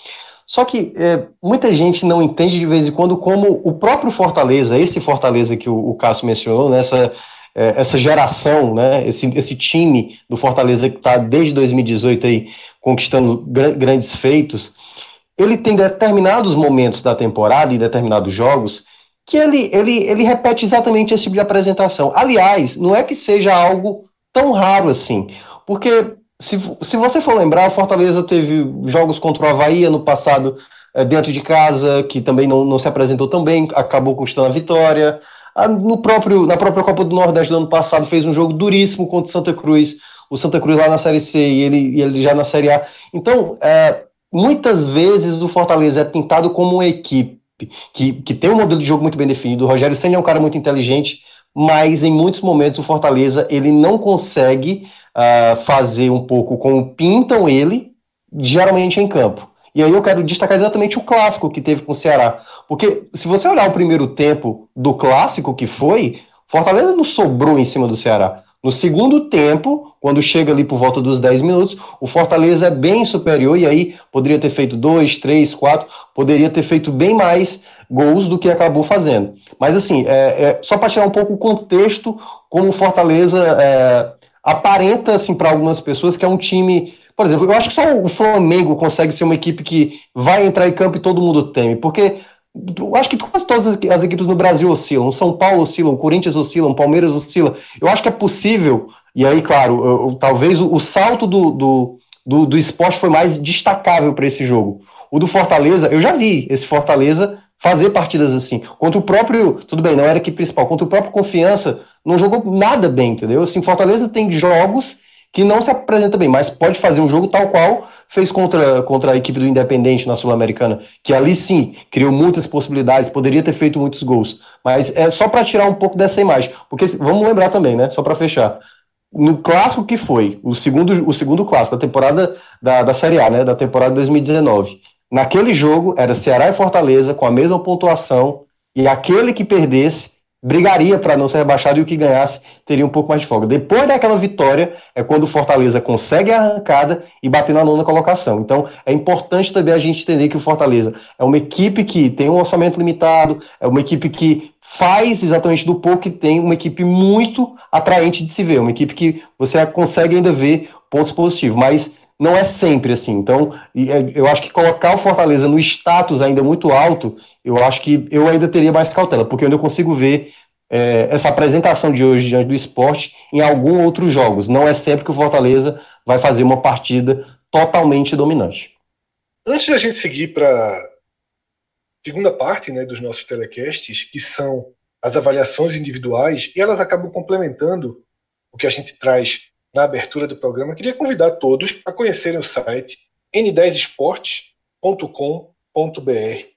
Só que é, muita gente não entende de vez em quando como o próprio Fortaleza, esse Fortaleza que o, o Cássio mencionou, nessa né, é, essa geração, né, esse, esse time do Fortaleza que está desde 2018 aí conquistando gr grandes feitos, ele tem determinados momentos da temporada e determinados jogos que ele, ele, ele repete exatamente esse tipo de apresentação. Aliás, não é que seja algo tão raro assim, porque se, se você for lembrar, o Fortaleza teve jogos contra o Havaí no passado é, dentro de casa, que também não, não se apresentou tão bem, acabou conquistando a vitória. No próprio, na própria Copa do Nordeste do ano passado fez um jogo duríssimo contra o Santa Cruz, o Santa Cruz lá na Série C e ele, e ele já na Série A. Então, é, muitas vezes o Fortaleza é pintado como uma equipe que, que tem um modelo de jogo muito bem definido. O Rogério Senna é um cara muito inteligente, mas em muitos momentos o Fortaleza ele não consegue uh, fazer um pouco como pintam ele, geralmente em campo. E aí eu quero destacar exatamente o clássico que teve com o Ceará. Porque se você olhar o primeiro tempo do clássico que foi, Fortaleza não sobrou em cima do Ceará. No segundo tempo, quando chega ali por volta dos 10 minutos, o Fortaleza é bem superior e aí poderia ter feito dois, três, quatro, poderia ter feito bem mais gols do que acabou fazendo. Mas assim, é, é só para tirar um pouco o contexto, como o Fortaleza é, aparenta assim para algumas pessoas que é um time por exemplo, eu acho que só o Flamengo consegue ser uma equipe que vai entrar em campo e todo mundo teme, porque eu acho que quase todas as, equipes no Brasil oscilam. São Paulo oscila, o Corinthians oscila, o Palmeiras oscila. Eu acho que é possível, e aí, claro, eu, eu, talvez o, o, salto do, do, do, do esporte foi mais destacável para esse jogo. O do Fortaleza, eu já vi esse Fortaleza fazer partidas assim. Contra o próprio, tudo bem, não era a equipe principal, contra o próprio Confiança, não jogou nada bem, entendeu? Assim, Fortaleza tem jogos que não se apresenta bem, mas pode fazer um jogo tal qual fez contra, contra a equipe do Independente na Sul-Americana, que ali sim criou muitas possibilidades, poderia ter feito muitos gols. Mas é só para tirar um pouco dessa imagem, porque vamos lembrar também, né? Só para fechar. No clássico que foi, o segundo, o segundo clássico da temporada da, da Série A, né? Da temporada 2019. Naquele jogo era Ceará e Fortaleza com a mesma pontuação, e aquele que perdesse brigaria para não ser rebaixado e o que ganhasse teria um pouco mais de folga. Depois daquela vitória é quando o Fortaleza consegue a arrancada e bater na nona colocação. Então é importante também a gente entender que o Fortaleza é uma equipe que tem um orçamento limitado, é uma equipe que faz exatamente do pouco que tem uma equipe muito atraente de se ver, uma equipe que você consegue ainda ver pontos positivos, mas não é sempre assim. Então, é, eu acho que colocar o Fortaleza no status ainda muito alto, eu acho que eu ainda teria mais cautela, porque eu ainda consigo ver é, essa apresentação de hoje diante do esporte em alguns outros jogos. Não é sempre que o Fortaleza vai fazer uma partida totalmente dominante. Antes da gente seguir para a segunda parte né, dos nossos telecasts, que são as avaliações individuais, e elas acabam complementando o que a gente traz na abertura do programa, queria convidar todos a conhecerem o site n10esportes.com.br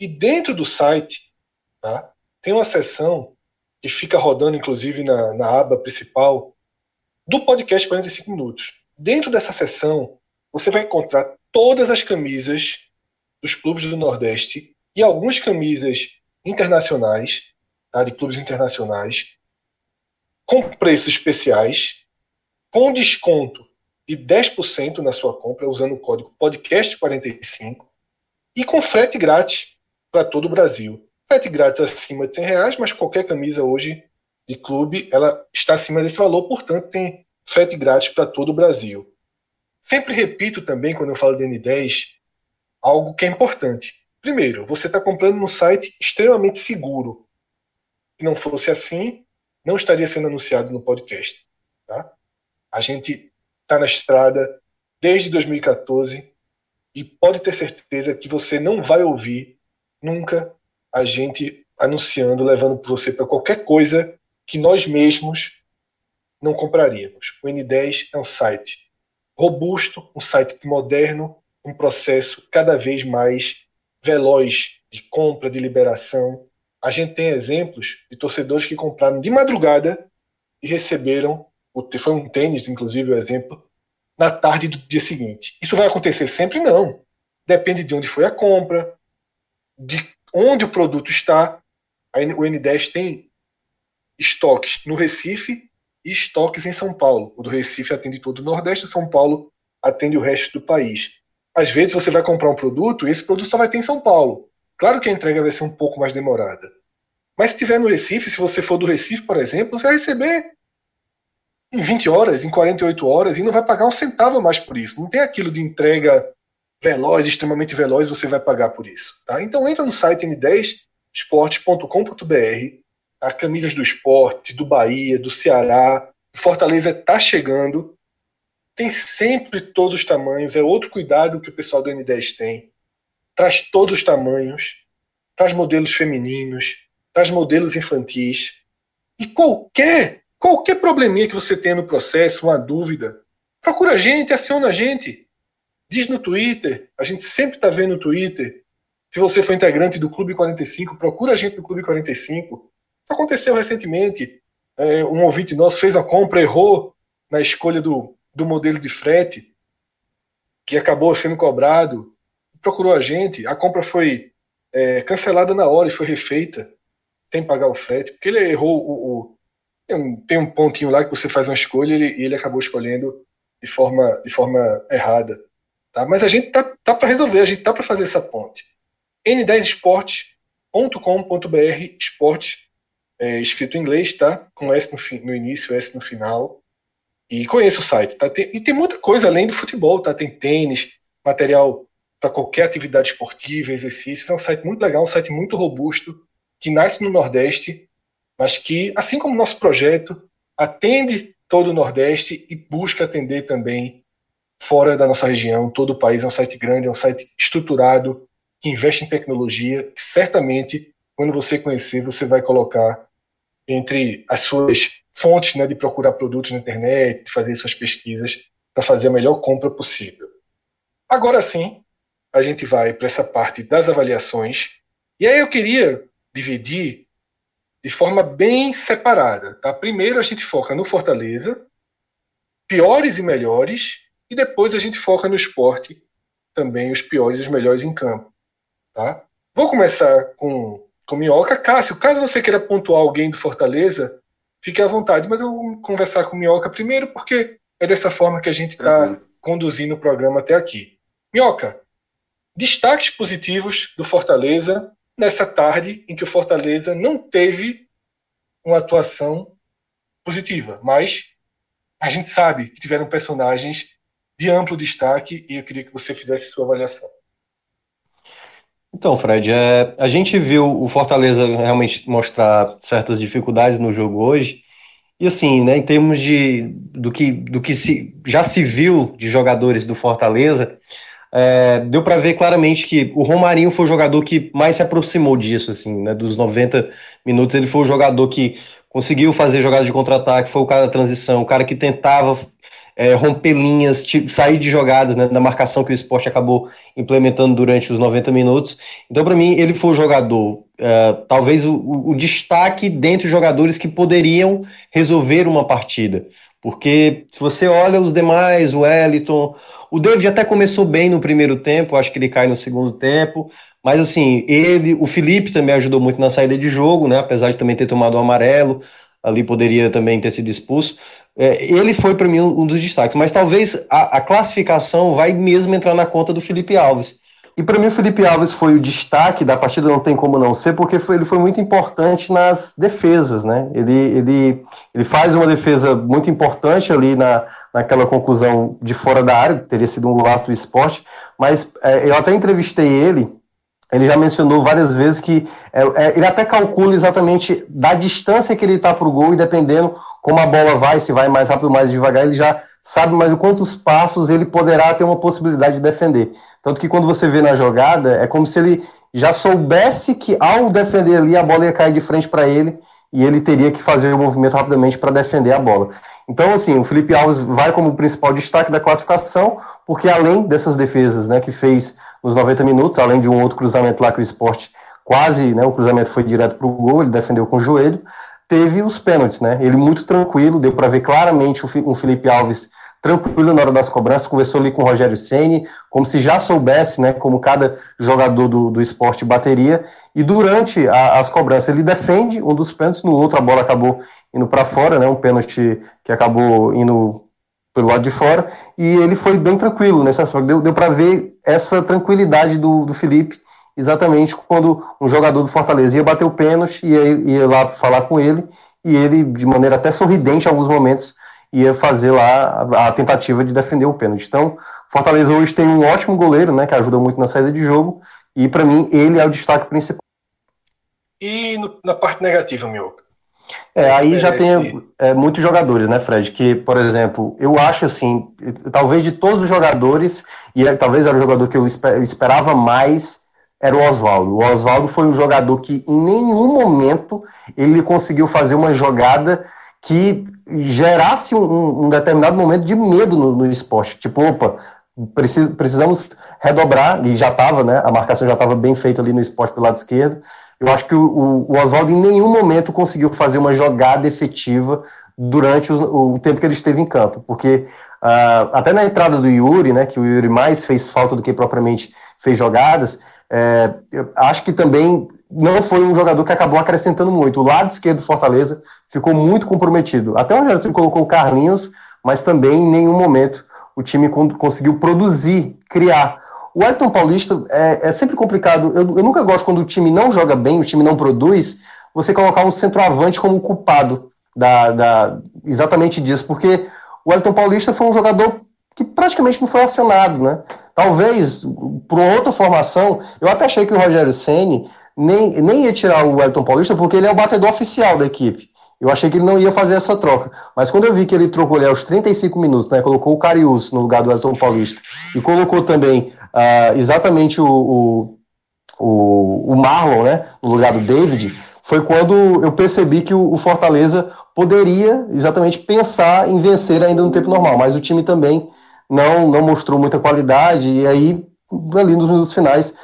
e dentro do site tá, tem uma seção que fica rodando, inclusive, na, na aba principal do podcast 45 Minutos. Dentro dessa seção, você vai encontrar todas as camisas dos clubes do Nordeste e algumas camisas internacionais, tá, de clubes internacionais, com preços especiais com desconto de 10% na sua compra usando o código podcast45 e com frete grátis para todo o Brasil. Frete grátis acima de 100 reais, mas qualquer camisa hoje de clube ela está acima desse valor, portanto tem frete grátis para todo o Brasil. Sempre repito também quando eu falo de N10 algo que é importante. Primeiro, você está comprando num site extremamente seguro. Se não fosse assim, não estaria sendo anunciado no podcast. Tá? A gente está na estrada desde 2014 e pode ter certeza que você não vai ouvir nunca a gente anunciando, levando você para qualquer coisa que nós mesmos não compraríamos. O N10 é um site robusto, um site moderno, um processo cada vez mais veloz de compra, de liberação. A gente tem exemplos de torcedores que compraram de madrugada e receberam foi um tênis, inclusive, o exemplo, na tarde do dia seguinte. Isso vai acontecer sempre? Não. Depende de onde foi a compra, de onde o produto está. O N10 tem estoques no Recife e estoques em São Paulo. O do Recife atende todo o Nordeste, São Paulo atende o resto do país. Às vezes você vai comprar um produto e esse produto só vai ter em São Paulo. Claro que a entrega vai ser um pouco mais demorada. Mas se tiver no Recife, se você for do Recife, por exemplo, você vai receber em 20 horas, em 48 horas, e não vai pagar um centavo mais por isso. Não tem aquilo de entrega veloz, extremamente veloz, você vai pagar por isso. Tá? Então entra no site n10esportes.com.br, a camisas do esporte, do Bahia, do Ceará, Fortaleza está chegando. Tem sempre todos os tamanhos, é outro cuidado que o pessoal do N10 tem. Traz todos os tamanhos, traz modelos femininos, traz modelos infantis. E qualquer Qualquer probleminha que você tenha no processo, uma dúvida, procura a gente, aciona a gente. Diz no Twitter, a gente sempre está vendo no Twitter. Se você for integrante do Clube 45, procura a gente no Clube 45. Isso aconteceu recentemente. É, um ouvinte nosso fez a compra, errou na escolha do, do modelo de frete, que acabou sendo cobrado. Procurou a gente, a compra foi é, cancelada na hora e foi refeita, sem pagar o frete, porque ele errou o, o tem um, tem um pontinho lá que você faz uma escolha e ele, ele acabou escolhendo de forma, de forma errada. Tá? Mas a gente tá, tá para resolver, a gente tá para fazer essa ponte. n10esporte.com.br, esporte é, escrito em inglês, tá? Com S no, no início, S no final. E conheça o site, tá? Tem, e tem muita coisa além do futebol, tá? Tem tênis, material para qualquer atividade esportiva, exercícios. É um site muito legal, um site muito robusto, que nasce no Nordeste mas que, assim como o nosso projeto, atende todo o Nordeste e busca atender também fora da nossa região, todo o país. É um site grande, é um site estruturado, que investe em tecnologia, que certamente, quando você conhecer, você vai colocar entre as suas fontes né, de procurar produtos na internet, de fazer suas pesquisas para fazer a melhor compra possível. Agora sim, a gente vai para essa parte das avaliações. E aí eu queria dividir de forma bem separada. Tá? Primeiro a gente foca no Fortaleza, piores e melhores, e depois a gente foca no esporte, também os piores e os melhores em campo. Tá? Vou começar com, com Minhoca. Cássio, caso você queira pontuar alguém do Fortaleza, fique à vontade, mas eu vou conversar com Minhoca primeiro, porque é dessa forma que a gente está uhum. conduzindo o programa até aqui. Minhoca, destaques positivos do Fortaleza nessa tarde em que o Fortaleza não teve uma atuação positiva, mas a gente sabe que tiveram personagens de amplo destaque e eu queria que você fizesse sua avaliação. Então, Fred, é, a gente viu o Fortaleza realmente mostrar certas dificuldades no jogo hoje. E assim, né, em termos de do que, do que se, já se viu de jogadores do Fortaleza, é, deu para ver claramente que o Romarinho foi o jogador que mais se aproximou disso, assim, né, dos 90 minutos, ele foi o jogador que conseguiu fazer jogadas de contra-ataque, foi o cara da transição, o cara que tentava é, romper linhas, tipo, sair de jogadas né, da marcação que o esporte acabou implementando durante os 90 minutos. Então, para mim, ele foi o jogador, é, talvez o, o, o destaque dentre os jogadores que poderiam resolver uma partida. Porque se você olha os demais, o Wellington, o David até começou bem no primeiro tempo, acho que ele cai no segundo tempo. Mas assim, ele, o Felipe também ajudou muito na saída de jogo, né? Apesar de também ter tomado o amarelo, ali poderia também ter sido expulso. É, ele foi para mim um dos destaques, mas talvez a, a classificação vai mesmo entrar na conta do Felipe Alves e para mim o Felipe Alves foi o destaque da partida, não tem como não ser, porque foi, ele foi muito importante nas defesas, né? Ele, ele, ele faz uma defesa muito importante ali na, naquela conclusão de fora da área, que teria sido um golaço do esporte, mas é, eu até entrevistei ele, ele já mencionou várias vezes que é, é, ele até calcula exatamente da distância que ele está para o gol e dependendo como a bola vai, se vai mais rápido ou mais devagar, ele já sabe mais quantos passos ele poderá ter uma possibilidade de defender. Tanto que quando você vê na jogada, é como se ele já soubesse que ao defender ali a bola ia cair de frente para ele e ele teria que fazer o movimento rapidamente para defender a bola. Então, assim, o Felipe Alves vai como principal destaque da classificação, porque além dessas defesas né, que fez nos 90 minutos, além de um outro cruzamento lá que o esporte quase, né, o cruzamento foi direto para o gol, ele defendeu com o joelho, teve os pênaltis, né? Ele muito tranquilo, deu para ver claramente o Felipe Alves tranquilo na hora das cobranças, conversou ali com o Rogério Ceni, como se já soubesse, né, como cada jogador do, do esporte bateria, e durante a, as cobranças ele defende um dos pênaltis, no outro a bola acabou indo para fora, né, um pênalti que acabou indo pelo lado de fora, e ele foi bem tranquilo nessa ação, deu, deu para ver essa tranquilidade do, do Felipe, exatamente quando um jogador do Fortaleza ia bater o pênalti, ia, ia lá falar com ele, e ele, de maneira até sorridente em alguns momentos, ia fazer lá a, a tentativa de defender o pênalti. Então, Fortaleza hoje tem um ótimo goleiro, né, que ajuda muito na saída de jogo, e para mim ele é o destaque principal. E no, na parte negativa, meu? É, aí já tem é, muitos jogadores, né, Fred? Que, por exemplo, eu acho assim, talvez de todos os jogadores, e é, talvez era o jogador que eu esperava mais, era o Oswaldo. O Oswaldo foi um jogador que em nenhum momento ele conseguiu fazer uma jogada que gerasse um, um determinado momento de medo no, no esporte. Tipo, opa, precis, precisamos redobrar, e já estava, né? A marcação já estava bem feita ali no esporte pelo lado esquerdo. Eu acho que o, o Oswaldo em nenhum momento conseguiu fazer uma jogada efetiva durante o, o tempo que ele esteve em campo, porque uh, até na entrada do Yuri, né, que o Yuri mais fez falta do que propriamente fez jogadas, é, acho que também não foi um jogador que acabou acrescentando muito. O lado esquerdo do Fortaleza ficou muito comprometido. Até o Anderson colocou o Carlinhos, mas também em nenhum momento o time conseguiu produzir, criar. O Elton Paulista é, é sempre complicado. Eu, eu, nunca gosto quando o time não joga bem, o time não produz, você colocar um centroavante como culpado da, da, exatamente disso, porque o Elton Paulista foi um jogador que praticamente não foi acionado, né? Talvez, por outra formação, eu até achei que o Rogério Ceni nem, nem ia tirar o Elton Paulista, porque ele é o batedor oficial da equipe. Eu achei que ele não ia fazer essa troca. Mas quando eu vi que ele trocou ali aos 35 minutos, né, colocou o Carius no lugar do Elton Paulista, e colocou também uh, exatamente o, o, o, o, Marlon né, no lugar do David, foi quando eu percebi que o, o Fortaleza poderia exatamente pensar em vencer ainda no tempo normal. Mas o time também não, não mostrou muita qualidade, e aí, ali nos minutos finais,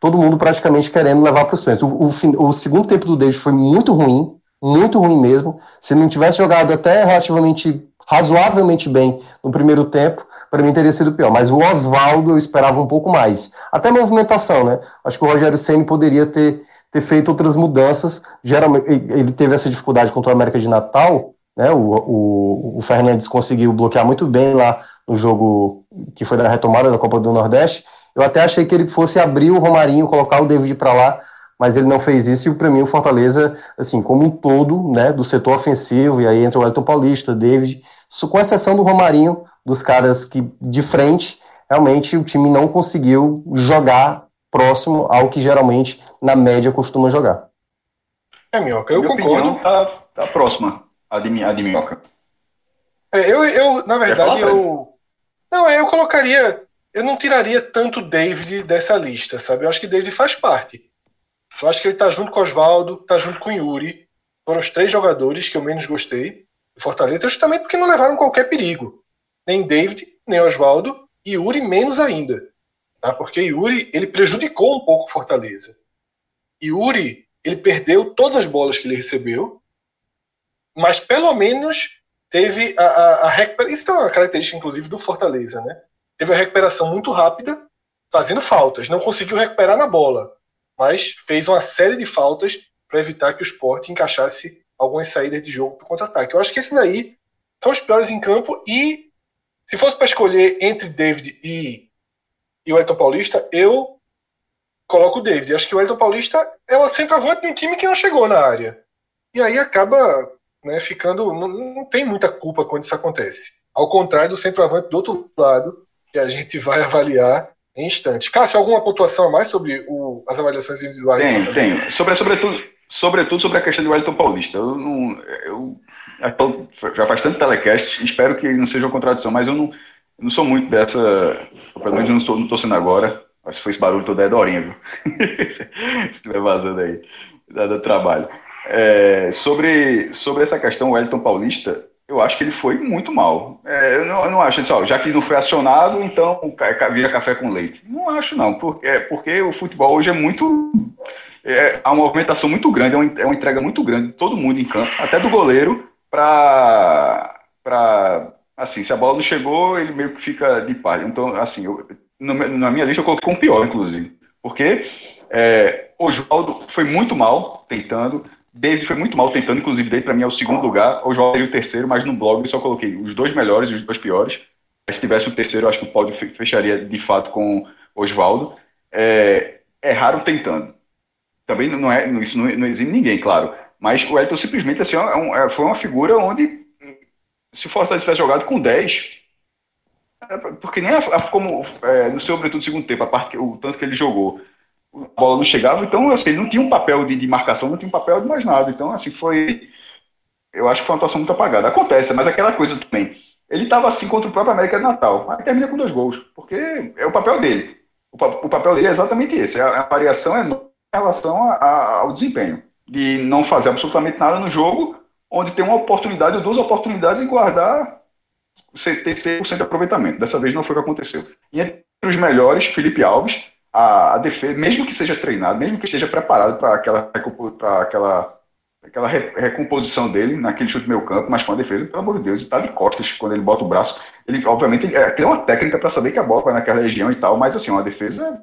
todo mundo praticamente querendo levar para os pênaltis. O, o, o, segundo tempo do David foi muito ruim, muito ruim mesmo. Se não tivesse jogado até relativamente, razoavelmente bem no primeiro tempo, para mim teria sido pior. Mas o Oswaldo eu esperava um pouco mais. Até movimentação, né? Acho que o Rogério Senna poderia ter, ter feito outras mudanças. Geralmente, ele teve essa dificuldade contra o América de Natal, né? O, o, o Fernandes conseguiu bloquear muito bem lá no jogo que foi da retomada da Copa do Nordeste eu até achei que ele fosse abrir o Romarinho, colocar o David para lá, mas ele não fez isso. E para mim, o Fortaleza, assim, como um todo, né, do setor ofensivo, e aí entra o Elton Paulista, David, com exceção do Romarinho, dos caras que de frente, realmente o time não conseguiu jogar próximo ao que geralmente, na média, costuma jogar. É, Minhoca, eu Minha concordo. Tá, tá próxima a de, a de Minhoca. É, eu, eu, na verdade, eu. Não, eu colocaria eu não tiraria tanto David dessa lista, sabe? Eu acho que David faz parte. Eu acho que ele tá junto com Oswaldo, tá junto com Yuri. Foram os três jogadores que eu menos gostei do Fortaleza, justamente porque não levaram qualquer perigo. Nem David, nem Oswaldo, e Yuri menos ainda. Tá? Porque Yuri, ele prejudicou um pouco o Fortaleza. Yuri, ele perdeu todas as bolas que ele recebeu, mas pelo menos teve a, a, a recuperação. Isso é uma característica, inclusive, do Fortaleza, né? Teve a recuperação muito rápida, fazendo faltas. Não conseguiu recuperar na bola, mas fez uma série de faltas para evitar que o Sport encaixasse algumas saídas de jogo para contra-ataque. Eu acho que esses aí são os piores em campo e se fosse para escolher entre David e, e o Elton Paulista, eu coloco o David. Acho que o Elton Paulista é o centroavante de um time que não chegou na área. E aí acaba né, ficando. Não, não tem muita culpa quando isso acontece. Ao contrário do centroavante do outro lado, que a gente vai avaliar em instantes. Cássio, alguma pontuação a mais sobre o, as avaliações individuais? Tem, tem. Sobre, sobretudo, sobretudo sobre a questão do Wellington Paulista. Eu não. Eu, já faz tanto telecast, espero que não seja uma contradição, mas eu não, eu não sou muito dessa. Pelo menos eu não estou não sendo agora. Mas se for esse barulho todo é Dorinha, viu? se estiver vazando aí, dá, dá trabalho. É, sobre, sobre essa questão, o Wellington Paulista, eu acho que ele foi muito mal. É, eu, não, eu, não, acho, assim, já que não foi acionado, então vira café com leite. Não acho, não, porque, é, porque o futebol hoje é muito. É, há uma movimentação muito grande, é uma, é uma entrega muito grande de todo mundo em campo, até do goleiro, para Assim, se a bola não chegou, ele meio que fica de par. Então, assim, eu, na minha lista eu coloquei o pior, inclusive. Porque é, Oswaldo foi muito mal tentando, David foi muito mal tentando, inclusive David para mim é o segundo lugar, Oswaldo seria o terceiro, mas no blog eu só coloquei os dois melhores e os dois piores. Se tivesse o terceiro, eu acho que o pódio fecharia de fato com Oswaldo. É, erraram tentando. Também não é, isso não, não exime ninguém, claro. Mas o Elton simplesmente assim, é, é foi uma figura onde, se o Fortaleza tivesse jogado com 10, é, porque nem a, a, como é, no sobretudo segundo tempo, a parte o tanto que ele jogou, a bola não chegava, então assim, ele não tinha um papel de, de, marcação, não tinha um papel de mais nada. Então, assim, foi. Eu acho que foi uma atuação muito apagada. Acontece, mas aquela coisa também. Ele estava assim contra o próprio América de Natal. Aí termina com dois gols, porque é o papel dele. O, o papel dele é exatamente esse. A, a variação é em relação a, a, ao desempenho. De não fazer absolutamente nada no jogo, onde tem uma oportunidade ou duas oportunidades e guardar ter 100% de aproveitamento. Dessa vez não foi o que aconteceu. E entre os melhores, Felipe Alves, a, a defesa, mesmo que seja treinado, mesmo que esteja preparado para aquela, pra aquela, aquela re, recomposição dele naquele chute meio campo, mas com a defesa, pelo amor de Deus, ele está de costas quando ele bota o braço. Ele, obviamente, ele, é, tem uma técnica para saber que a bola vai naquela região e tal, mas assim, uma defesa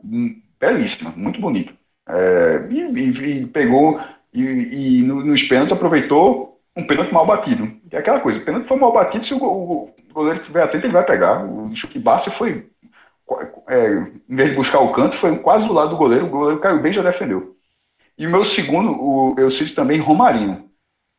belíssima, muito bonita. É, e, e, e, pegou, e, e nos pênaltis aproveitou um pênalti mal batido. É aquela coisa, o pênalti foi mal batido, se o, o, goleiro estiver atento, ele vai pegar. O chute Bassi foi, é, em vez de buscar o canto, foi quase do lado do goleiro, o goleiro caiu bem e já defendeu. E o meu segundo, o, eu cito também Romarinho.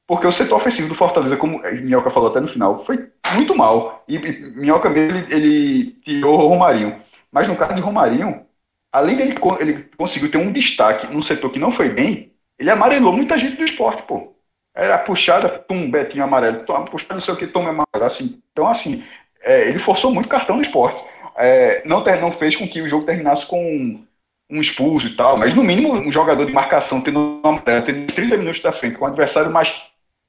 Porque o setor ofensivo do Fortaleza, como Minhoca falou até no final, foi muito mal. E, e Minhoca mesmo, ele, ele tirou o Romarinho. Mas no caso de Romarinho, além dele ele conseguiu ter um destaque num setor que não foi bem, ele amarelou muita gente do esporte, pô. Era puxada, tum, Betinho amarelo, puxada não sei o que, toma amarelo, assim. Então, assim, é, ele forçou muito cartão no esporte. É, não, ter, não fez com que o jogo terminasse com um, um expulso e tal, mas no mínimo um jogador de marcação tendo um amarelo, tendo 30 minutos da frente, com um adversário mais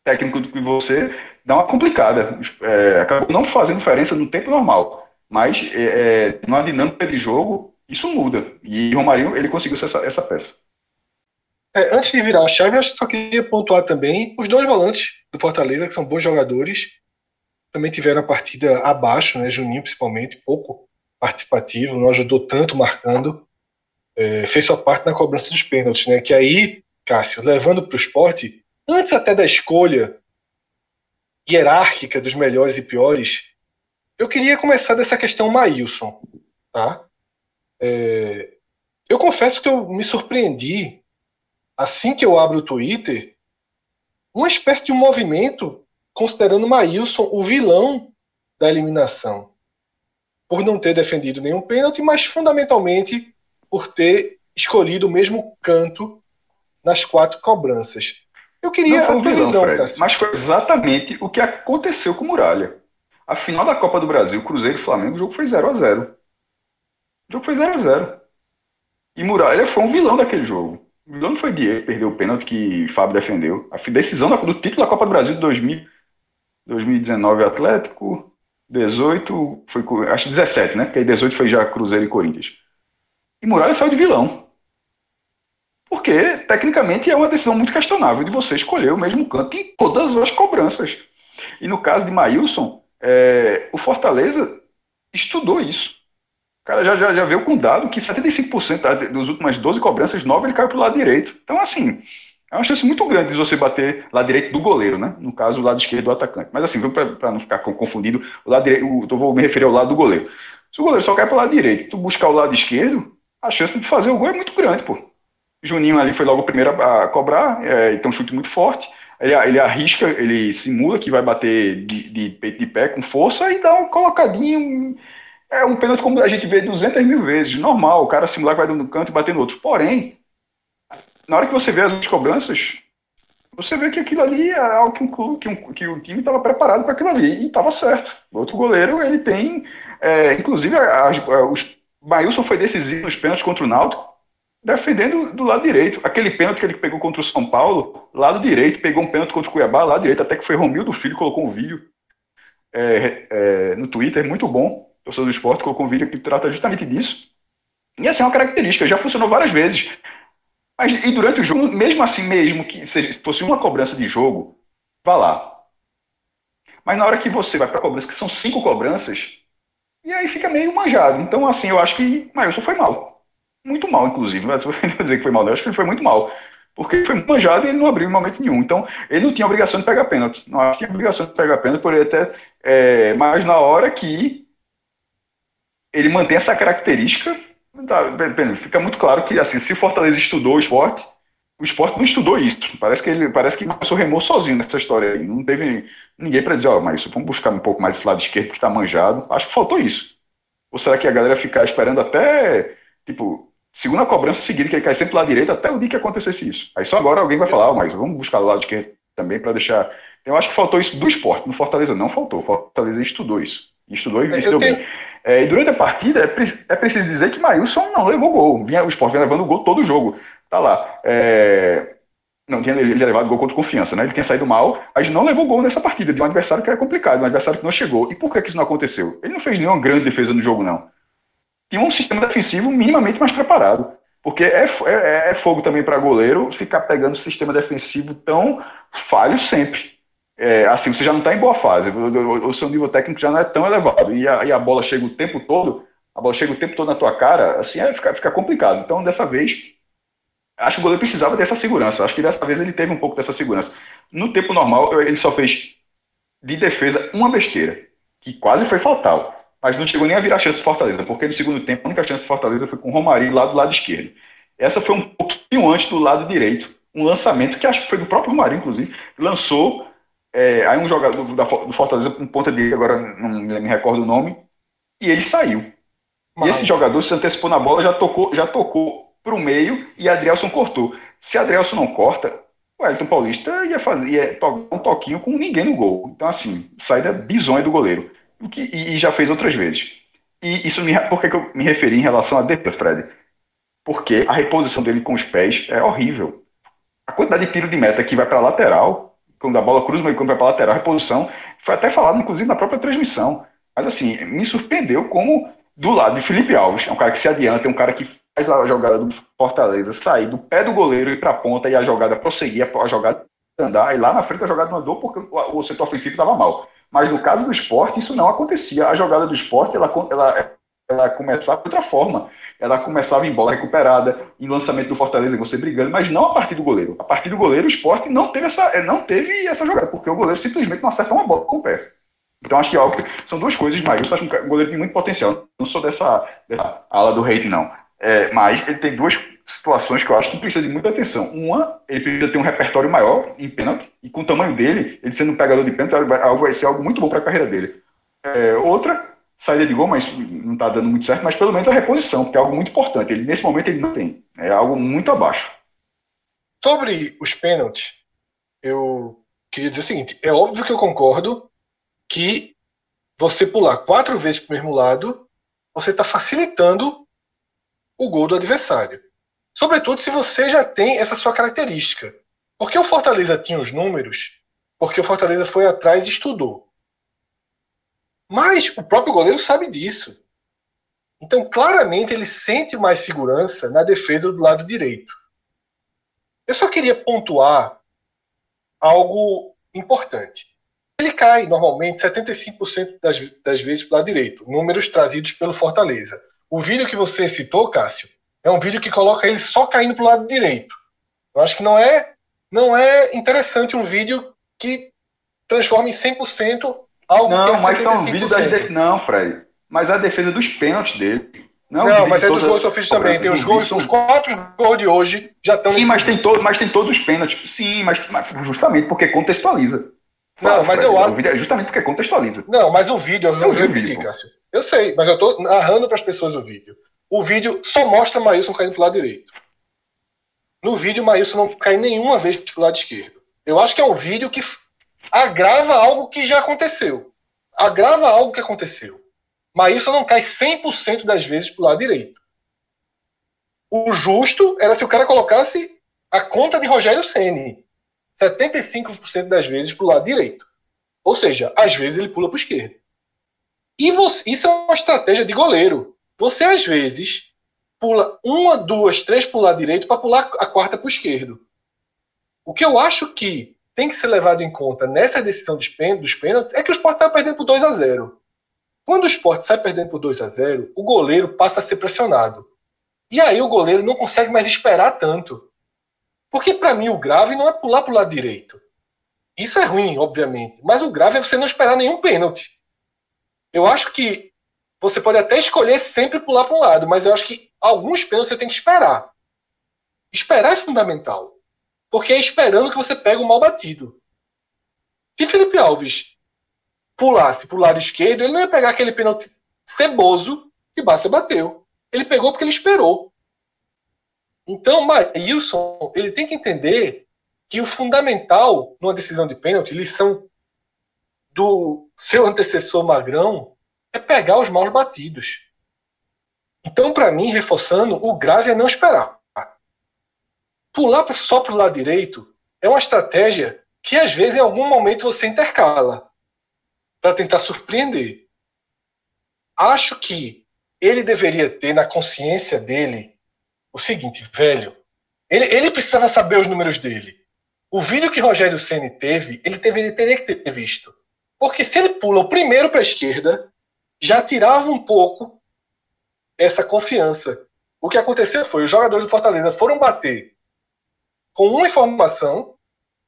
técnico do que você, dá uma complicada. É, acabou não fazendo diferença no tempo normal, mas é, é numa dinâmica de jogo, isso muda. E Romarinho, ele conseguiu essa, essa peça. É, antes de virar a chave, eu só queria pontuar também os dois volantes do Fortaleza, que são bons jogadores. Também tiveram a partida abaixo, né? Juninho, principalmente, pouco participativo, não ajudou tanto marcando. É, fez sua parte na cobrança dos pênaltis, né? Que aí, Cássio, levando para o esporte, antes até da escolha hierárquica dos melhores e piores, eu queria começar dessa questão Maílson, tá? É, eu confesso que eu me surpreendi assim que eu abro o Twitter, uma espécie de um movimento considerando Maílson o vilão da eliminação. Por não ter defendido nenhum pênalti, mas fundamentalmente por ter escolhido o mesmo canto nas quatro cobranças. Eu queria a tua vilão, visão, Mas foi exatamente o que aconteceu com o Muralha. A final da Copa do Brasil, Cruzeiro e Flamengo, o jogo foi 0 a 0 O jogo foi 0 a 0 E Muralha foi um vilão daquele jogo. O não foi Diego perdeu o pênalti que Fábio defendeu. A decisão do título da Copa do Brasil de 2000, 2019 Atlético, 18 foi acho 17, né? Porque aí 18 foi já Cruzeiro e Corinthians. E Muralha saiu de vilão. Porque, tecnicamente, é uma decisão muito questionável de você escolher o mesmo canto em todas as cobranças. E no caso de Maílson, é, o Fortaleza estudou isso cara já, já, já veio com dado que 75% dos últimas 12 cobranças, 9 ele caiu para o lado direito. Então, assim, é uma chance muito grande de você bater lado direito do goleiro, né? No caso, o lado esquerdo do atacante. Mas assim, para não ficar confundido, o lado direito, eu vou me referir ao lado do goleiro. Se o goleiro só cai para o lado direito, tu buscar o lado esquerdo, a chance de fazer o gol é muito grande, pô. Juninho ali foi logo o primeiro a, cobrar, é, tem um chute muito forte. Ele, ele, arrisca, ele simula que vai bater de, de, de pé com força e dá um colocadinho é um pênalti como a gente vê 200 mil vezes, normal, o cara simular que vai no canto e bater no outro. Porém, na hora que você vê as cobranças, você vê que aquilo ali é algo que, um, que, um, que o time estava preparado para aquilo ali e estava certo. O outro goleiro, ele tem, é, inclusive, as, os, Maílson foi decisivo nos pênaltis contra o Náutico, defendendo do lado direito. Aquele pênalti que ele pegou contra o São Paulo, lado direito, pegou um pênalti contra o Cuiabá, lado direito, até que foi Romildo Filho, colocou um vídeo é, é, no Twitter, muito bom torcedor do esporte, colocou um vídeo que trata justamente disso. E essa é uma característica, já funcionou várias vezes. Mas e durante o jogo, mesmo assim, mesmo que seja, fosse uma cobrança de jogo, vá lá. Mas na hora que você vai para cobrança, que são cinco cobranças, e aí fica meio manjado. Então, assim, eu acho que Mailson foi mal. Muito mal, inclusive. Mas se eu dizer que foi mal, eu acho que ele foi muito mal. Porque foi manjado e ele não abriu em momento nenhum. Então, ele não tinha obrigação de pegar pênalti. Não tinha obrigação de pegar pênalti, por ele até. É, mas na hora que ele mantém essa característica, tá, fica muito claro que, assim, se Fortaleza estudou o esporte, o esporte não estudou isso. Parece que ele parece que começou remou sozinho nessa história aí. Não teve ninguém para dizer, ó, oh, mas vamos buscar um pouco mais esse lado esquerdo que está manjado. Acho que faltou isso. Ou será que a galera ficar esperando até, tipo, segunda cobrança seguida, que ele cai sempre do lado direito, até o dia que acontecesse isso. Aí só agora alguém vai falar, oh, mas vamos buscar o lado esquerdo também para deixar. Eu acho que faltou isso do esporte. No Fortaleza não faltou. O Fortaleza estudou isso. Estudou e estudou tenho... bem. É, e durante a partida, é, pre é, preciso dizer que Maílson não levou gol. Vinha, o esporte vinha levando gol todo o jogo. Tá lá. É... Não tinha ele levado gol contra confiança, né? Ele tinha saído mal, mas não levou gol nessa partida, de um adversário que era complicado, um adversário que não chegou. E por que, que isso não aconteceu? Ele não fez nenhuma grande defesa no jogo, não. Tinha um sistema defensivo minimamente mais preparado. Porque é, é, é fogo também para goleiro ficar pegando sistema defensivo tão falho sempre. É, assim, você já não está em boa fase, o, o, seu nível técnico já não é tão elevado, e a, e a, bola chega o tempo todo, a bola chega o tempo todo na tua cara, assim, é, fica, fica complicado. Então, dessa vez, acho que o goleiro precisava dessa segurança. Acho que dessa vez ele teve um pouco dessa segurança. No tempo normal, ele só fez de defesa uma besteira, que quase foi fatal. Mas não chegou nem a virar chance de Fortaleza, porque no segundo tempo a única chance de Fortaleza foi com o Romarinho lá do lado esquerdo. Essa foi um pouquinho antes do lado direito. Um lançamento que acho que foi do próprio Romarinho, inclusive, lançou. É, aí um jogador do Fortaleza, um ponta dele, agora não me recordo o nome, e ele saiu. Mas... E esse jogador se antecipou na bola, já tocou, já tocou para o meio e Adrielson cortou. Se Adrielson não corta, o Elton Paulista ia fazer ia um toquinho com ninguém no gol. Então, assim, saída bizonha do goleiro. O que, e, e já fez outras vezes. E isso me, por que, que eu me referi em relação a defesa, Fred? Porque a reposição dele com os pés é horrível. A quantidade de tiro de meta que vai para lateral, quando a bola cruza, mas quando vai para lateral, a reposição, foi até falado, inclusive, na própria transmissão. Mas, assim, me surpreendeu como, do lado de Felipe Alves, é um cara que se adianta, é um cara que faz a jogada do Fortaleza sair do pé do goleiro e ir para a ponta e a jogada prosseguir, a jogada andar, e lá na frente a jogada não andou porque o setor ofensivo estava mal. Mas no caso do esporte, isso não acontecia. A jogada do esporte, ela, ela, ela começava de outra forma. Ela começava em bola recuperada, em lançamento do Fortaleza, você brigando, mas não a partir do goleiro. A partir do goleiro, o esporte não teve essa, não teve essa jogada, porque o goleiro simplesmente não acerta uma bola com o pé. Então acho que ó, são duas coisas, mas eu acho que o goleiro tem muito potencial. Não sou dessa, dessa ala do hate, não. É, mas ele tem duas situações que eu acho que precisa de muita atenção. Uma, ele precisa ter um repertório maior em pênalti, e com o tamanho dele, ele sendo um pegador de pênalti, vai ser algo muito bom para a carreira dele. É, outra, saída de gol, mas não está dando muito certo, mas pelo menos a reposição, que é algo muito importante. Ele, nesse momento ele não tem. É algo muito abaixo. Sobre os pênaltis, eu queria dizer o seguinte: é óbvio que eu concordo que você pular quatro vezes para o mesmo lado, você está facilitando o gol do adversário. Sobretudo se você já tem essa sua característica. Porque o Fortaleza tinha os números, porque o Fortaleza foi atrás e estudou. Mas o próprio goleiro sabe disso. Então, claramente, ele sente mais segurança na defesa do lado direito. Eu só queria pontuar algo importante. Ele cai normalmente 75% das, das vezes para o lado direito, números trazidos pelo Fortaleza. O vídeo que você citou, Cássio, é um vídeo que coloca ele só caindo para o lado direito. Eu acho que não é, não é interessante um vídeo que transforma em 100% algo não, é mas são vídeos da de... Não, Fred. Mas a defesa dos pênaltis dele. Não, não mas é dos gols sofridos também. Tem os gols, os quatro gols de hoje já estão Sim, mas tem, todo, mas tem todos os pênaltis. Sim, mas, mas justamente porque contextualiza. Não, mas eu acho. É justamente porque contextualiza. Não, mas o vídeo, eu, eu, eu vídeo, Cássio. Eu sei, mas eu estou narrando para as pessoas o vídeo. O vídeo só mostra Maílson caindo para o lado direito. No vídeo, Maílson não cai nenhuma vez para o lado esquerdo. Eu acho que é um vídeo que agrava algo que já aconteceu. Agrava algo que aconteceu. Maílson não cai 100% das vezes para o lado direito. O justo era se o cara colocasse a conta de Rogério Ceni 75% das vezes para o lado direito. Ou seja, às vezes ele pula para o esquerdo. E você, isso é uma estratégia de goleiro. Você, às vezes, pula uma, duas, três para o lado direito para pular a quarta para o esquerdo. O que eu acho que tem que ser levado em conta nessa decisão dos pênaltis é que o Sport está perdendo por 2 a 0 Quando o Sport sai perdendo por 2 a 0 o goleiro passa a ser pressionado. E aí o goleiro não consegue mais esperar tanto. Porque para mim o grave não é pular para o lado direito. Isso é ruim, obviamente. Mas o grave é você não esperar nenhum pênalti. Eu acho que você pode até escolher sempre pular para um lado, mas eu acho que alguns pênaltis você tem que esperar. Esperar é fundamental. Porque é esperando que você pegue o mal batido. Se Felipe Alves pulasse para o lado esquerdo, ele não ia pegar aquele pênalti ceboso que Bárcia bateu. Ele pegou porque ele esperou. Então, Maílson, ele tem que entender que o fundamental numa decisão de pênalti, lição do seu antecessor Magrão, é pegar os maus batidos. Então, para mim, reforçando, o grave é não esperar. Pular só para o lado direito é uma estratégia que, às vezes, em algum momento você intercala para tentar surpreender. Acho que ele deveria ter na consciência dele o seguinte, velho. Ele, ele precisava saber os números dele. O vídeo que Rogério Ceni teve, ele, teve, ele teria que ter visto. Porque se ele pula o primeiro para a esquerda, já tirava um pouco essa confiança. O que aconteceu foi, os jogadores do Fortaleza foram bater com uma informação,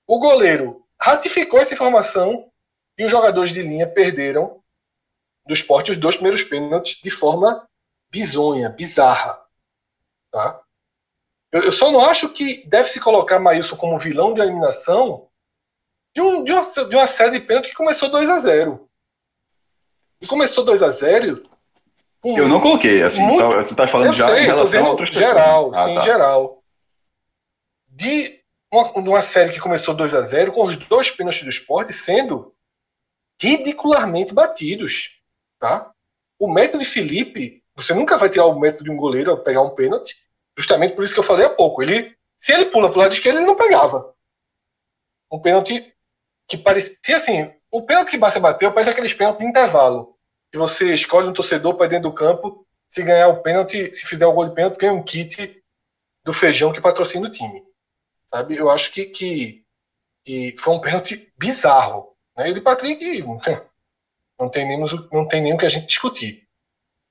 o goleiro ratificou essa informação e os jogadores de linha perderam do esporte os dois primeiros pênaltis de forma bizonha, bizarra. Tá? Eu, eu só não acho que deve se colocar Maílson como vilão de eliminação de, um, de, uma, de uma série de pênaltis que começou 2 a 0 E começou 2 a 0 Eu não coloquei, assim, muito, só, você está falando já sei, em relação a outras geral, ah, sim, tá. geral. De uma, de uma série que começou 2 a 0 com os dois pênaltis do esporte sendo ridicularmente batidos. Tá? O método de Felipe, você nunca vai tirar o método de um goleiro ao pegar um pênalti, justamente por isso que eu falei há pouco. Ele, se ele pula para o lado esquerdo, ele não pegava. Um pênalti que parecia assim. O pênalti que Barça bateu parece aqueles pênaltis de intervalo. Que você escolhe um torcedor para dentro do campo. Se ganhar o pênalti, se fizer o gol de pênalti, ganha um kit do feijão que patrocina o time. Sabe? Eu acho que, que, que foi um pênalti bizarro. Né? E de Patrick não tem, nem, não tem nem o que a gente discutir.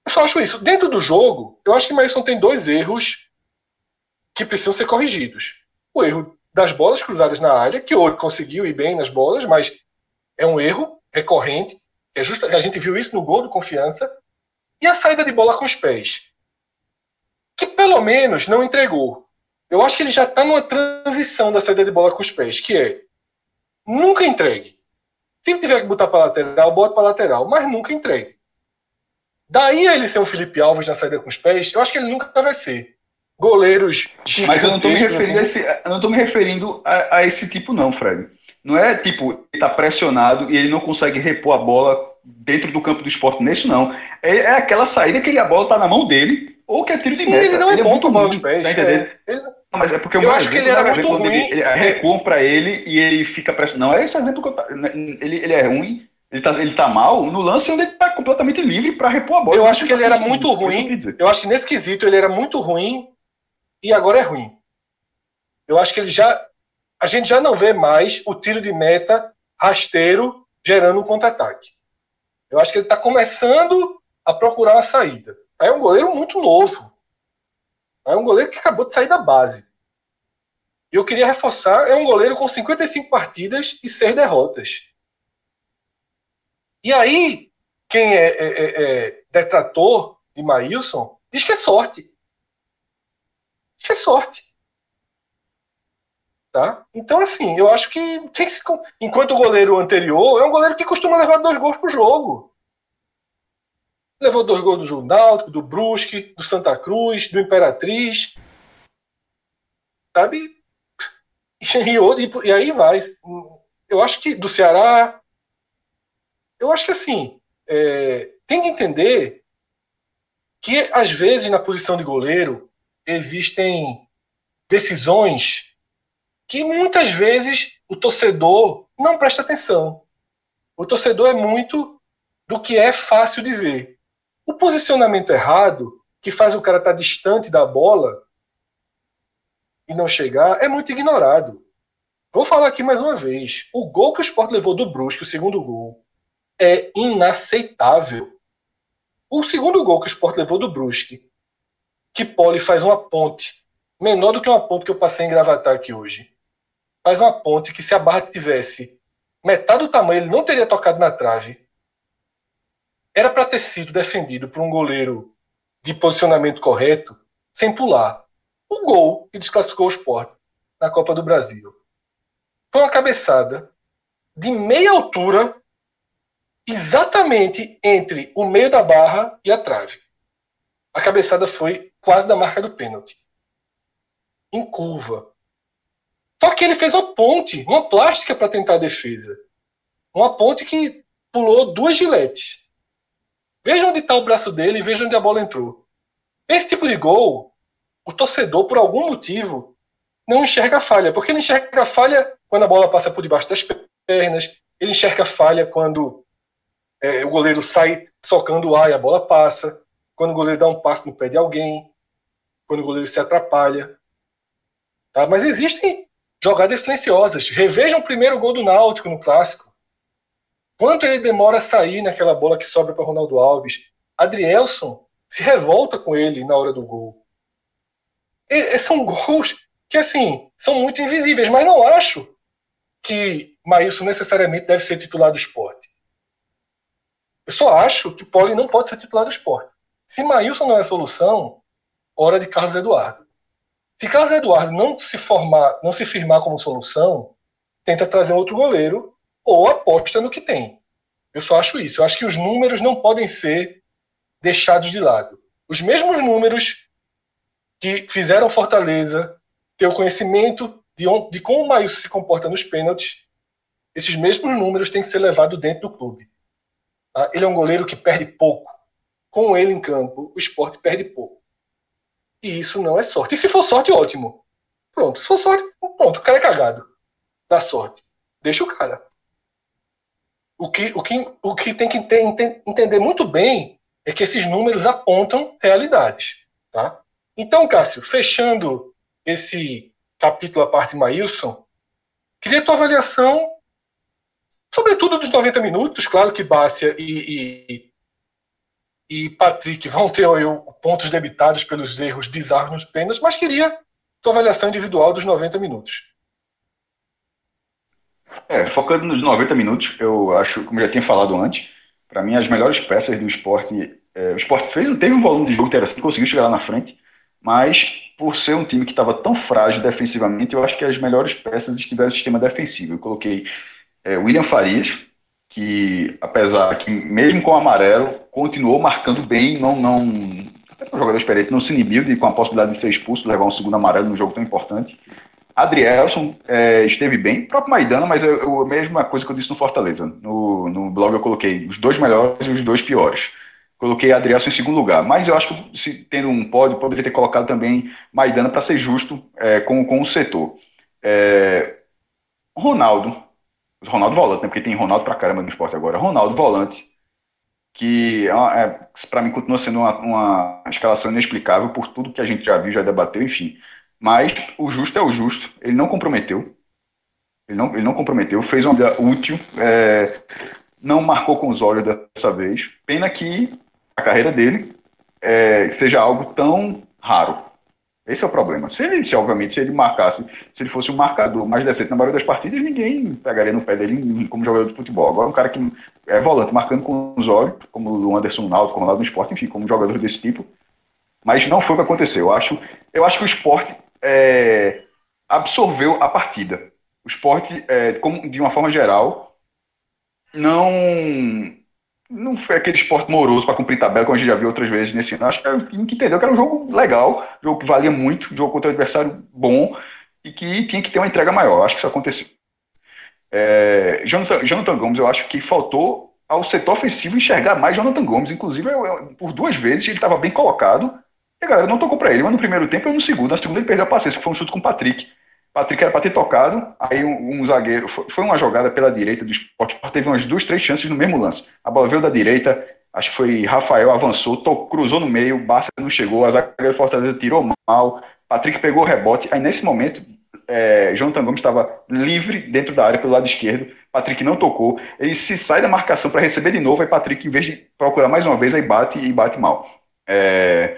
Eu só acho isso. Dentro do jogo, eu acho que Maílson tem dois erros que precisam ser corrigidos. O erro das bolas cruzadas na área, que hoje conseguiu ir bem nas bolas, mas é um erro recorrente. É justo, a gente viu isso no gol do Confiança. E a saída de bola com os pés, que pelo menos não entregou. Eu acho que ele já está numa transição da saída de bola com os pés, que é nunca entregue. Se tiver que botar para lateral, bota para lateral, mas nunca entregue. Daí a ele ser um Felipe Alves na saída com os pés, eu acho que ele nunca vai ser goleiros Mas eu não estou me referindo, assim. a, esse, eu não tô me referindo a, a, esse tipo, não, Fred. Não é tipo, ele está pressionado e ele não consegue repor a bola dentro do campo do esporte nisso, não. É, é aquela saída que ele, a bola está na mão dele, ou que é tiro Sim, de meta. Ele não é ele é bom é muito ruim, pés, tá entendendo? É, ele... Não, mas é porque eu acho que ele era muito ruim. Ele, ele recuam para ele e ele fica pressionado. Não, é esse exemplo que eu né, ele, ele é ruim, ele tá, ele tá mal no lance onde ele tá completamente livre para repor a bola. Eu acho que ele era muito ruim. Eu acho que nesse quesito ele era muito ruim e agora é ruim. Eu acho que ele já. A gente já não vê mais o tiro de meta rasteiro gerando um contra-ataque. Eu acho que ele está começando a procurar uma saída. É um goleiro muito novo. É um goleiro que acabou de sair da base. E eu queria reforçar: é um goleiro com 55 partidas e 6 derrotas. E aí, quem é, é, é, é detrator de Maílson diz que é sorte que é sorte. Tá? Então, assim, eu acho que que enquanto o goleiro anterior é um goleiro que costuma levar dois gols pro jogo. Levou dois gols do Junáutico, do Brusque, do Santa Cruz, do Imperatriz. Sabe? E, e aí vai. Eu acho que do Ceará. Eu acho que assim. É, tem que entender que, às vezes, na posição de goleiro, existem decisões que muitas vezes o torcedor não presta atenção. O torcedor é muito do que é fácil de ver. O posicionamento errado, que faz o cara estar distante da bola e não chegar, é muito ignorado. Vou falar aqui mais uma vez. O gol que o Sport levou do Brusque, o segundo gol, é inaceitável. O segundo gol que o Sport levou do Brusque, que Poli faz uma ponte, menor do que uma ponte que eu passei em Gravatar aqui hoje. Faz uma ponte que se a barra tivesse metade do tamanho, ele não teria tocado na trave. Era para ter sido defendido por um goleiro de posicionamento correto, sem pular. O gol que desclassificou o Sport na Copa do Brasil. Foi uma cabeçada de meia altura, exatamente entre o meio da barra e a trave. A cabeçada foi quase da marca do pênalti. Em curva. Só que ele fez uma ponte, uma plástica para tentar a defesa. Uma ponte que pulou duas giletes. Veja onde está o braço dele e veja onde a bola entrou. Esse tipo de gol, o torcedor, por algum motivo, não enxerga falha, porque ele enxerga falha quando a bola passa por debaixo das pernas, ele enxerga falha quando é, o goleiro sai socando o ar e a bola passa, quando o goleiro dá um passo no pé de alguém, quando o goleiro se atrapalha. Tá? Mas existem jogadas silenciosas. Revejam o primeiro gol do Náutico no Clássico. Quanto ele demora a sair naquela bola que sobra para Ronaldo Alves? Adrielson se revolta com ele na hora do gol. E, são gols que assim são muito invisíveis, mas não acho que Maílson necessariamente deve ser titular do esporte. Eu só acho que Poli não pode ser titular do esporte. Se Maílson não é a solução, hora de Carlos Eduardo. Se Carlos Eduardo não se formar, não se firmar como solução, tenta trazer outro goleiro ou aposta no que tem. Eu só acho isso. Eu acho que os números não podem ser deixados de lado. Os mesmos números que fizeram Fortaleza ter o conhecimento de, onde, de como o Maílson se comporta nos pênaltis, esses mesmos números têm que ser levados dentro do clube. Tá? Ele é um goleiro que perde pouco. Com ele em campo, o esporte perde pouco. E isso não é sorte. E se for sorte, ótimo. Pronto. Se for sorte, pronto. O cara é cagado. Dá sorte. Deixa o cara. O que, o que, o que tem que entender muito bem é que esses números apontam realidades. Tá? Então, Cássio, fechando esse capítulo a parte Maílson, queria tua avaliação, sobretudo dos 90 minutos. Claro que Bárcia e, e, e Patrick vão ter eu, pontos debitados pelos erros bizarros nos pênaltis, mas queria tua avaliação individual dos 90 minutos. É, focando nos 90 minutos, eu acho, como eu já tinha falado antes, para mim as melhores peças do esporte. É, o esporte fez, teve um volume de jogo interessante, conseguiu chegar lá na frente, mas por ser um time que estava tão frágil defensivamente, eu acho que as melhores peças estiveram no sistema defensivo. Eu coloquei é, William Farias, que apesar que mesmo com o amarelo, continuou marcando bem, não, não até o jogador experiente, não se inibiu de, com a possibilidade de ser expulso, levar um segundo amarelo num jogo tão importante. Adrielson é, esteve bem, o próprio Maidana, mas é, é a mesma coisa que eu disse no Fortaleza. No, no blog eu coloquei os dois melhores e os dois piores coloquei Adrielson em segundo lugar. Mas eu acho que se tendo um pódio, poderia ter colocado também Maidana para ser justo é, com, com o setor. É, Ronaldo, Ronaldo Volante, né, porque tem Ronaldo para caramba no esporte agora. Ronaldo Volante, que é, é para mim continua sendo uma, uma, escalação inexplicável por tudo que a gente já viu, já debateu, enfim. Mas o justo é o justo, ele não comprometeu. Ele não, ele não comprometeu, fez uma vida útil, é, não marcou com os olhos dessa vez. Pena que a carreira dele é, seja algo tão raro. Esse é o problema. Se ele, se, obviamente, se ele marcasse, se ele fosse um marcador mais decente na maioria das partidas, ninguém pegaria no pé dele como jogador de futebol. Agora, um cara que é volante, marcando com os olhos, como o Anderson Naldo, como lá no esporte, enfim, como jogador desse tipo. Mas não foi o que aconteceu. Eu acho, eu acho que o esporte é, absorveu a partida. O esporte, é, como, de uma forma geral, não não foi aquele esporte moroso para cumprir tabela, como a gente já viu outras vezes nesse ano. Acho que, que entendeu que era um jogo legal, um jogo que valia muito, um jogo contra um adversário bom e que tinha que ter uma entrega maior. Acho que isso aconteceu. É, Jonathan, Jonathan Gomes, eu acho que faltou ao setor ofensivo enxergar mais Jonathan Gomes. Inclusive, eu, eu, por duas vezes ele estava bem colocado e a galera não tocou para ele. Mas no primeiro tempo e no segundo. Na segunda ele perdeu a paciência, que foi um chute com o Patrick. Patrick era para ter tocado, aí um, um zagueiro, foi, foi, uma jogada pela direita do esporte, teve umas duas, três chances no mesmo lance. A bola veio da direita, acho que foi Rafael, avançou, cruzou no meio, Barça não chegou, a zagueira Fortaleza tirou mal, Patrick pegou o rebote, aí nesse momento, é, Jonathan Gomes estava livre dentro da área pelo lado esquerdo. Patrick não tocou. Ele se sai da marcação para receber de novo. Aí Patrick, em vez de procurar mais uma vez, aí bate e bate mal. É,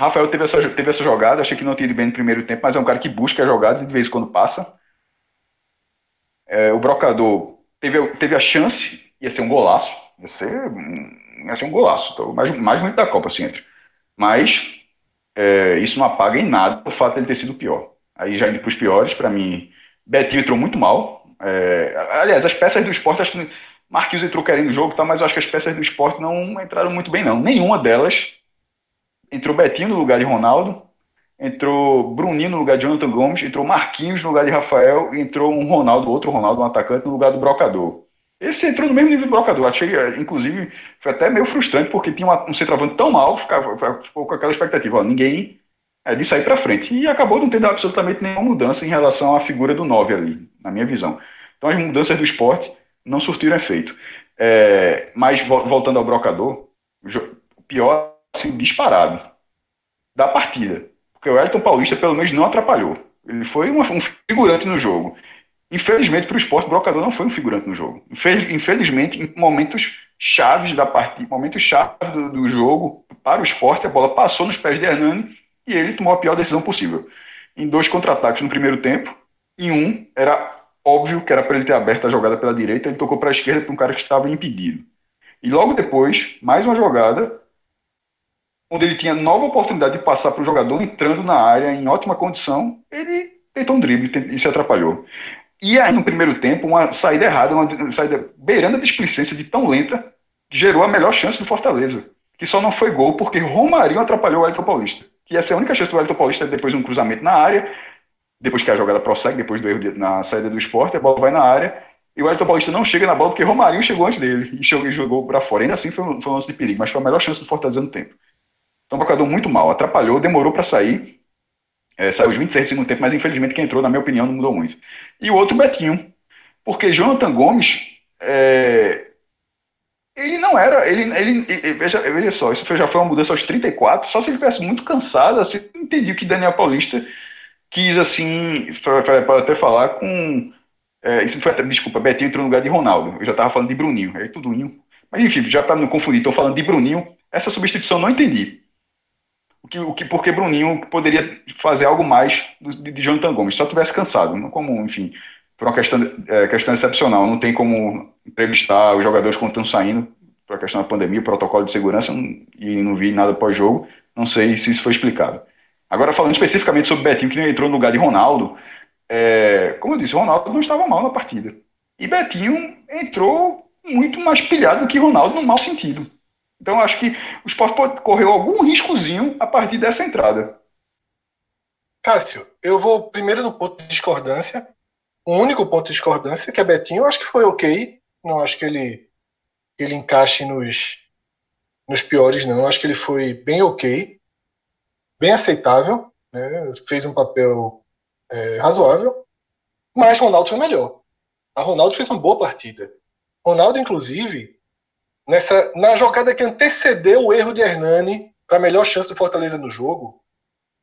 Rafael teve essa, teve essa jogada. Achei que não tinha ido bem no primeiro tempo, mas é um cara que busca as jogadas e de vez em quando passa. É, o Brocador teve, teve a chance, ia ser um golaço. Ia ser, ia ser um golaço. Então, mais, mais bonito da Copa, se entra. Mas é, isso não apaga em nada o fato de ele ter sido pior. Aí já indo para os piores, para mim, Betinho entrou muito mal. É, aliás, as peças do esporte, acho que Marquinhos entrou querendo o jogo, tá, mas eu acho que as peças do esporte não entraram muito bem, não. Nenhuma delas. Entrou Betinho no lugar de Ronaldo, entrou Bruninho no lugar de Jonathan Gomes, entrou Marquinhos no lugar de Rafael, entrou um Ronaldo, outro Ronaldo, um atacante, no lugar do Brocador. Esse entrou no mesmo nível do Brocador. Achei, é, inclusive, foi até meio frustrante, porque tinha uma, um centroavante tão mal, ficava, ficou com aquela expectativa, ó, ninguém é de sair para frente. E acabou não tendo absolutamente nenhuma mudança em relação à figura do 9 ali, na minha visão. Então as mudanças do esporte não surtiram efeito. É, mas voltando ao Brocador, pior, assim, disparado da partida. Porque o Elton Paulista, pelo menos, não atrapalhou. Ele foi um, um figurante no jogo. Infelizmente, para o esporte, o Brocador não foi um figurante no jogo. Infelizmente, em momentos chaves da partida, momentos chaves do, do, jogo, para o esporte, a bola passou nos pés de Hernani e ele tomou a pior decisão possível. Em dois contra-ataques no primeiro tempo, em um, era óbvio que era para ele ter aberto a jogada pela direita, ele tocou para a esquerda para um cara que estava impedido. E logo depois, mais uma jogada, onde ele tinha nova oportunidade de passar para o jogador entrando na área em ótima condição, ele tentou um drible e se atrapalhou. E aí, no primeiro tempo, uma saída errada, uma saída beirando a displicência de tão lenta, gerou a melhor chance do Fortaleza. Que só não foi gol porque Romarinho atrapalhou o Elton Paulista. Que ia ser a única chance do Elton Paulista depois de um cruzamento na área, depois que a jogada prossegue, depois do erro de, na saída do esporte, a bola vai na área, e o Elton Paulista não chega na bola porque Romarinho chegou antes dele e jogou, jogou para fora. Ainda assim foi um, foi um lance de perigo, mas foi a melhor chance do Fortaleza no tempo. Então o jogador muito mal, atrapalhou, demorou para sair, é, saiu os 26 do segundo tempo, mas infelizmente quem entrou, na minha opinião, não mudou muito. E o outro, Betinho. Porque Jonathan Gomes, é, ele não era. Ele, ele, ele, veja, veja só, isso já foi uma mudança aos 34. Só se ele estivesse muito cansado, assim, entendi que Daniel Paulista quis, assim, para até falar com. É, isso foi, desculpa, Betinho entrou no lugar de Ronaldo. Eu já estava falando de Bruninho. É tudo Mas enfim, já para não confundir, estou falando de Bruninho. Essa substituição não entendi o que, o que porque Bruninho poderia fazer algo mais de, de Jonathan Gomes, só tivesse cansado, não como, enfim, por uma questão, é, questão excepcional, não tem como entrevistar os jogadores quando estão saindo, por questão da pandemia, protocolo de segurança, e não vi nada pós-jogo, não sei se isso foi explicado. Agora, falando especificamente sobre Betinho, que entrou no lugar de Ronaldo, é, como eu disse, Ronaldo não estava mal na partida. E Betinho entrou muito mais pilhado do que Ronaldo no mau sentido. Então acho que o esporte correu algum riscozinho a partir dessa entrada. Cássio, eu vou primeiro no ponto de discordância. O único ponto de discordância que é Betinho, eu acho que foi ok. Não acho que ele, ele encaixe nos, nos piores, não. Eu acho que ele foi bem ok, bem aceitável, né? fez um papel é, razoável. Mas Ronaldo foi melhor. A Ronaldo fez uma boa partida. Ronaldo, inclusive, nessa na jogada que antecedeu o erro de Hernani para a melhor chance do Fortaleza no jogo,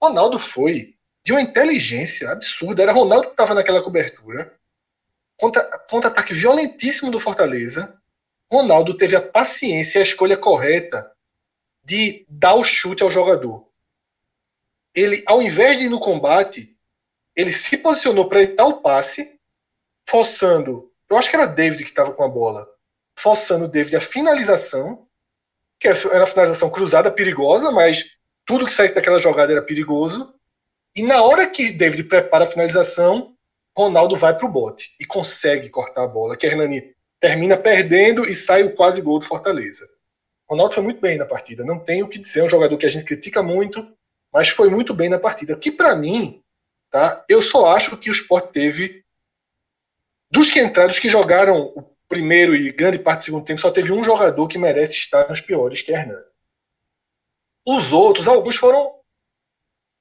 Ronaldo foi de uma inteligência absurda. Era Ronaldo que estava naquela cobertura. Contra-ataque violentíssimo do Fortaleza. Ronaldo teve a paciência e a escolha correta de dar o chute ao jogador. Ele, ao invés de ir no combate, ele se posicionou para evitar o passe, forçando. Eu acho que era David que estava com a bola forçando o David a finalização, que era uma finalização cruzada, perigosa, mas tudo que saísse daquela jogada era perigoso. E na hora que David prepara a finalização, Ronaldo vai para o bote e consegue cortar a bola, que Hernani termina perdendo e sai o quase gol do Fortaleza. Ronaldo foi muito bem na partida, não tenho o que dizer, é um jogador que a gente critica muito, mas foi muito bem na partida. Que para mim, tá? Eu só acho que o Sport teve dos que entraram, dos que jogaram primeiro e grande parte do segundo tempo, só teve um jogador que merece estar nos piores, que é Hernan. Os outros, alguns foram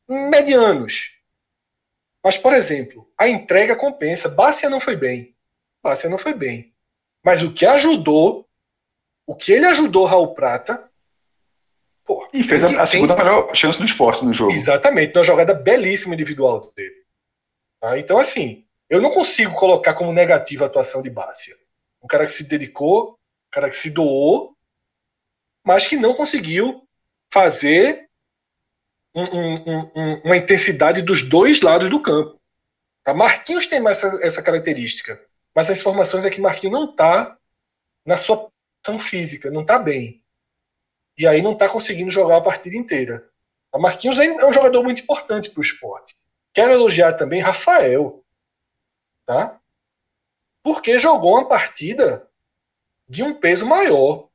medianos. Mas, por exemplo, a entrega compensa. Bárcia não foi bem. Bárcia não foi bem. Mas o que ajudou, o que ele ajudou Raul Prata. Pô, e fez a, a segunda melhor chance do esporte no jogo. Exatamente, uma jogada belíssima individual dele. Tá? Então, assim, eu não consigo colocar como negativa a atuação de Bárcia. Um cara que se dedicou, um cara que se doou, mas que não conseguiu fazer um, um, um, uma intensidade dos dois lados do campo. Tá? Marquinhos tem mais essa, essa característica, mas as informações é que Marquinhos não está na sua ação física, não está bem. E aí não está conseguindo jogar a partida inteira. A Marquinhos é um jogador muito importante para o esporte. Quero elogiar também Rafael, tá? Porque jogou uma partida de um peso maior.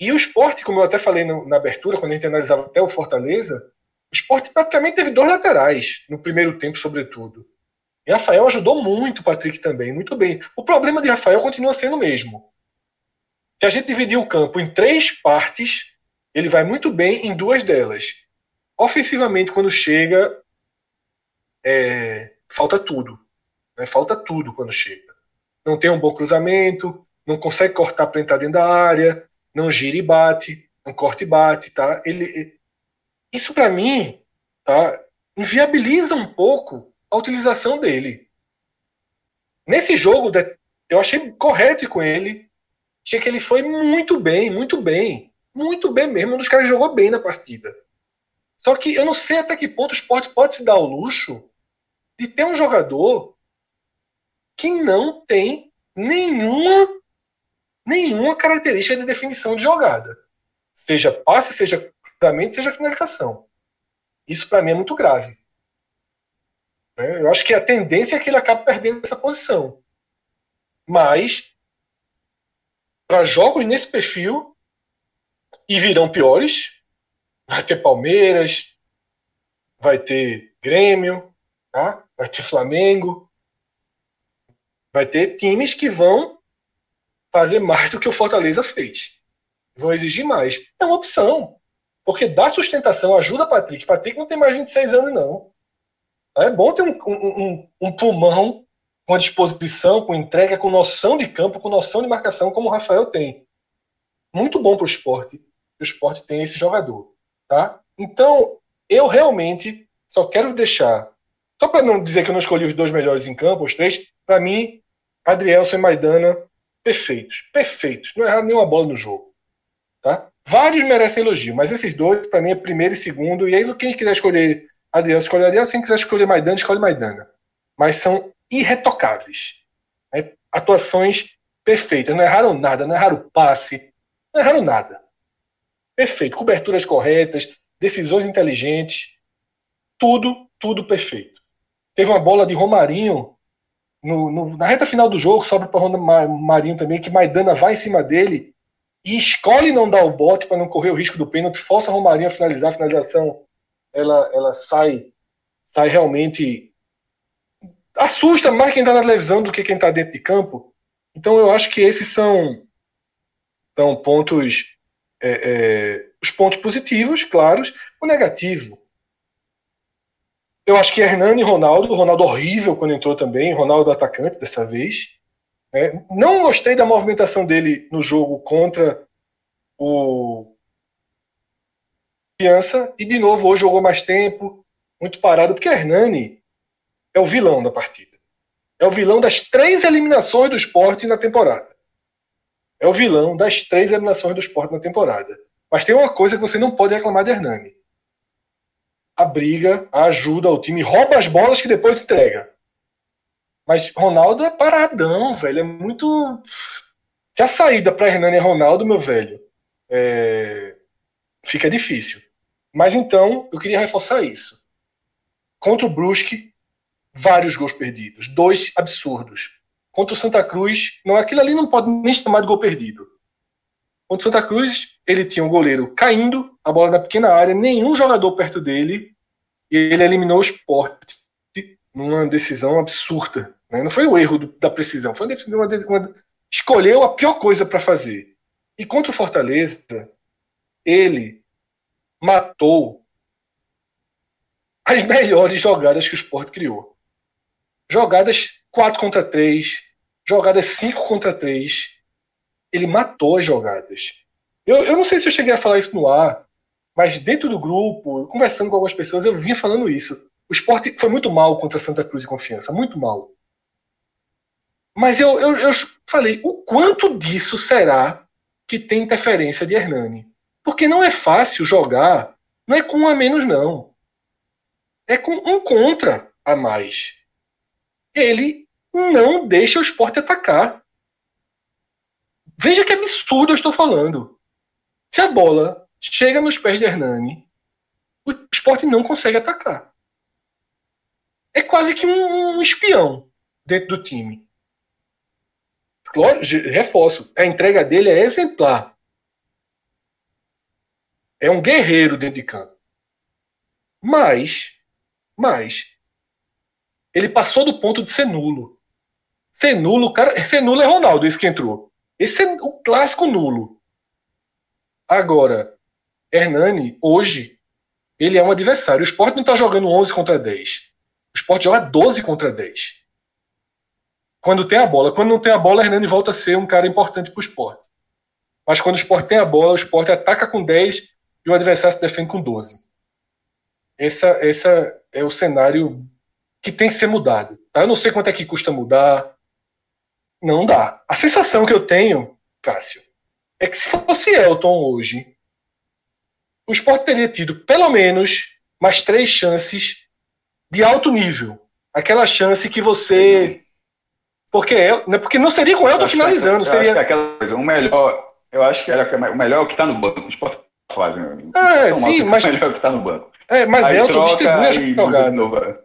E o esporte, como eu até falei no, na abertura, quando a gente analisava até o Fortaleza, o esporte praticamente teve dois laterais no primeiro tempo, sobretudo. E Rafael ajudou muito o Patrick também, muito bem. O problema de Rafael continua sendo o mesmo. Se a gente dividir o campo em três partes, ele vai muito bem em duas delas. Ofensivamente, quando chega, é, falta tudo. Né? Falta tudo quando chega. Não tem um bom cruzamento, não consegue cortar para entrar dentro da área, não gira e bate, não corta e bate, tá? Ele, isso para mim, tá? Inviabiliza um pouco a utilização dele. Nesse jogo, eu achei correto com ele. Achei que ele foi muito bem, muito bem. Muito bem mesmo. Um dos caras jogou bem na partida. Só que eu não sei até que ponto o esporte pode se dar o luxo de ter um jogador que não tem nenhuma nenhuma característica de definição de jogada. Seja passe, seja cruzamento, seja finalização. Isso para mim é muito grave. Né? Eu acho que a tendência é que ele acabe perdendo essa posição. Mas, para jogos nesse perfil, e virão piores, vai ter Palmeiras, vai ter Grêmio, tá? vai ter Flamengo, vai ter times que vão fazer mais do que o Fortaleza fez. Vão exigir mais. É uma opção. Porque dá sustentação, ajuda Patrick. Patrick não tem mais 26 anos, não. É bom ter um, um, um pulmão com disposição, com entrega, com noção de campo, com noção de marcação, como o Rafael tem. Muito bom para o esporte. O esporte tem esse jogador. Tá? Então, eu realmente só quero deixar. Só para não dizer que eu não escolhi os dois melhores em campo, os três, para mim, Adrielson e Maidana, perfeitos. Perfeitos. Não erraram nenhuma bola no jogo. Tá? Vários merecem elogio, mas esses dois, para mim, é primeiro e segundo. E aí, quem quiser escolher Adriano, escolhe Adriano. Quem quiser escolher Maidana, escolhe Maidana. Mas são irretocáveis. Né? Atuações perfeitas. Não erraram nada, não erraram passe, não erraram nada. Perfeito. Coberturas corretas, decisões inteligentes. Tudo, tudo perfeito. Teve uma bola de Romarinho no, no, na reta final do jogo, sobra para Romarinho também, que Maidana vai em cima dele e escolhe não dar o bote para não correr o risco do pênalti, força Romarinho a finalizar, a finalização ela, ela sai, sai realmente assusta mais quem está na televisão do que quem está dentro de campo. Então eu acho que esses são, são pontos é, é, os pontos positivos, claros, o negativo. Eu acho que Hernani e Ronaldo, Ronaldo horrível quando entrou também, Ronaldo atacante dessa vez. É, não gostei da movimentação dele no jogo contra o Criança e de novo hoje jogou mais tempo, muito parado, porque Hernani é o vilão da partida. É o vilão das três eliminações do esporte na temporada. É o vilão das três eliminações do esporte na temporada. Mas tem uma coisa que você não pode reclamar de Hernani. A briga, ajuda ao time, rouba as bolas que depois entrega. Mas Ronaldo é paradão, velho. É muito. Se a saída para Hernani é Ronaldo, meu velho, é... fica difícil. Mas então, eu queria reforçar isso. Contra o Brusque, vários gols perdidos. Dois absurdos. Contra o Santa Cruz, não, aquilo ali não pode nem chamar de gol perdido. Contra o Santa Cruz, ele tinha um goleiro caindo, a bola na pequena área, nenhum jogador perto dele, e ele eliminou o esporte numa decisão absurda. Né? Não foi o erro do, da precisão, foi uma, uma, escolheu a pior coisa para fazer. E contra o Fortaleza, ele matou as melhores jogadas que o esporte criou. Jogadas 4 contra 3, jogadas 5 contra 3. Ele matou as jogadas. Eu, eu não sei se eu cheguei a falar isso no ar, mas dentro do grupo, conversando com algumas pessoas, eu vinha falando isso. O esporte foi muito mal contra Santa Cruz e Confiança, muito mal. Mas eu, eu, eu falei, o quanto disso será que tem interferência de Hernani? Porque não é fácil jogar, não é com um a menos, não. É com um contra a mais. Ele não deixa o esporte atacar. Veja que absurdo eu estou falando. Se a bola chega nos pés de Hernani, o esporte não consegue atacar. É quase que um espião dentro do time. Reforço, a entrega dele é exemplar. É um guerreiro dentro de campo. Mas, mas, ele passou do ponto de ser nulo. Ser nulo, cara, ser nulo é Ronaldo, esse que entrou. Esse é o clássico nulo. Agora, Hernani, hoje, ele é um adversário. O esporte não está jogando 11 contra 10. O esporte joga 12 contra 10. Quando tem a bola. Quando não tem a bola, Hernani volta a ser um cara importante para o esporte. Mas quando o esporte tem a bola, o esporte ataca com 10 e o adversário se defende com 12. Essa, essa é o cenário que tem que ser mudado. Tá? Eu não sei quanto é que custa mudar. Não dá. A sensação que eu tenho, Cássio, é que se fosse Elton hoje, o esporte teria tido pelo menos mais três chances de alto nível. Aquela chance que você. Porque, né, porque não seria com o Elton finalizando. Que, seria... aquela coisa, o melhor. Eu acho que o melhor é o que está no banco. O esporte faz, meu amigo. É, sim, mas. O melhor é que está no banco. É, mas aí Elton distribui a jogada.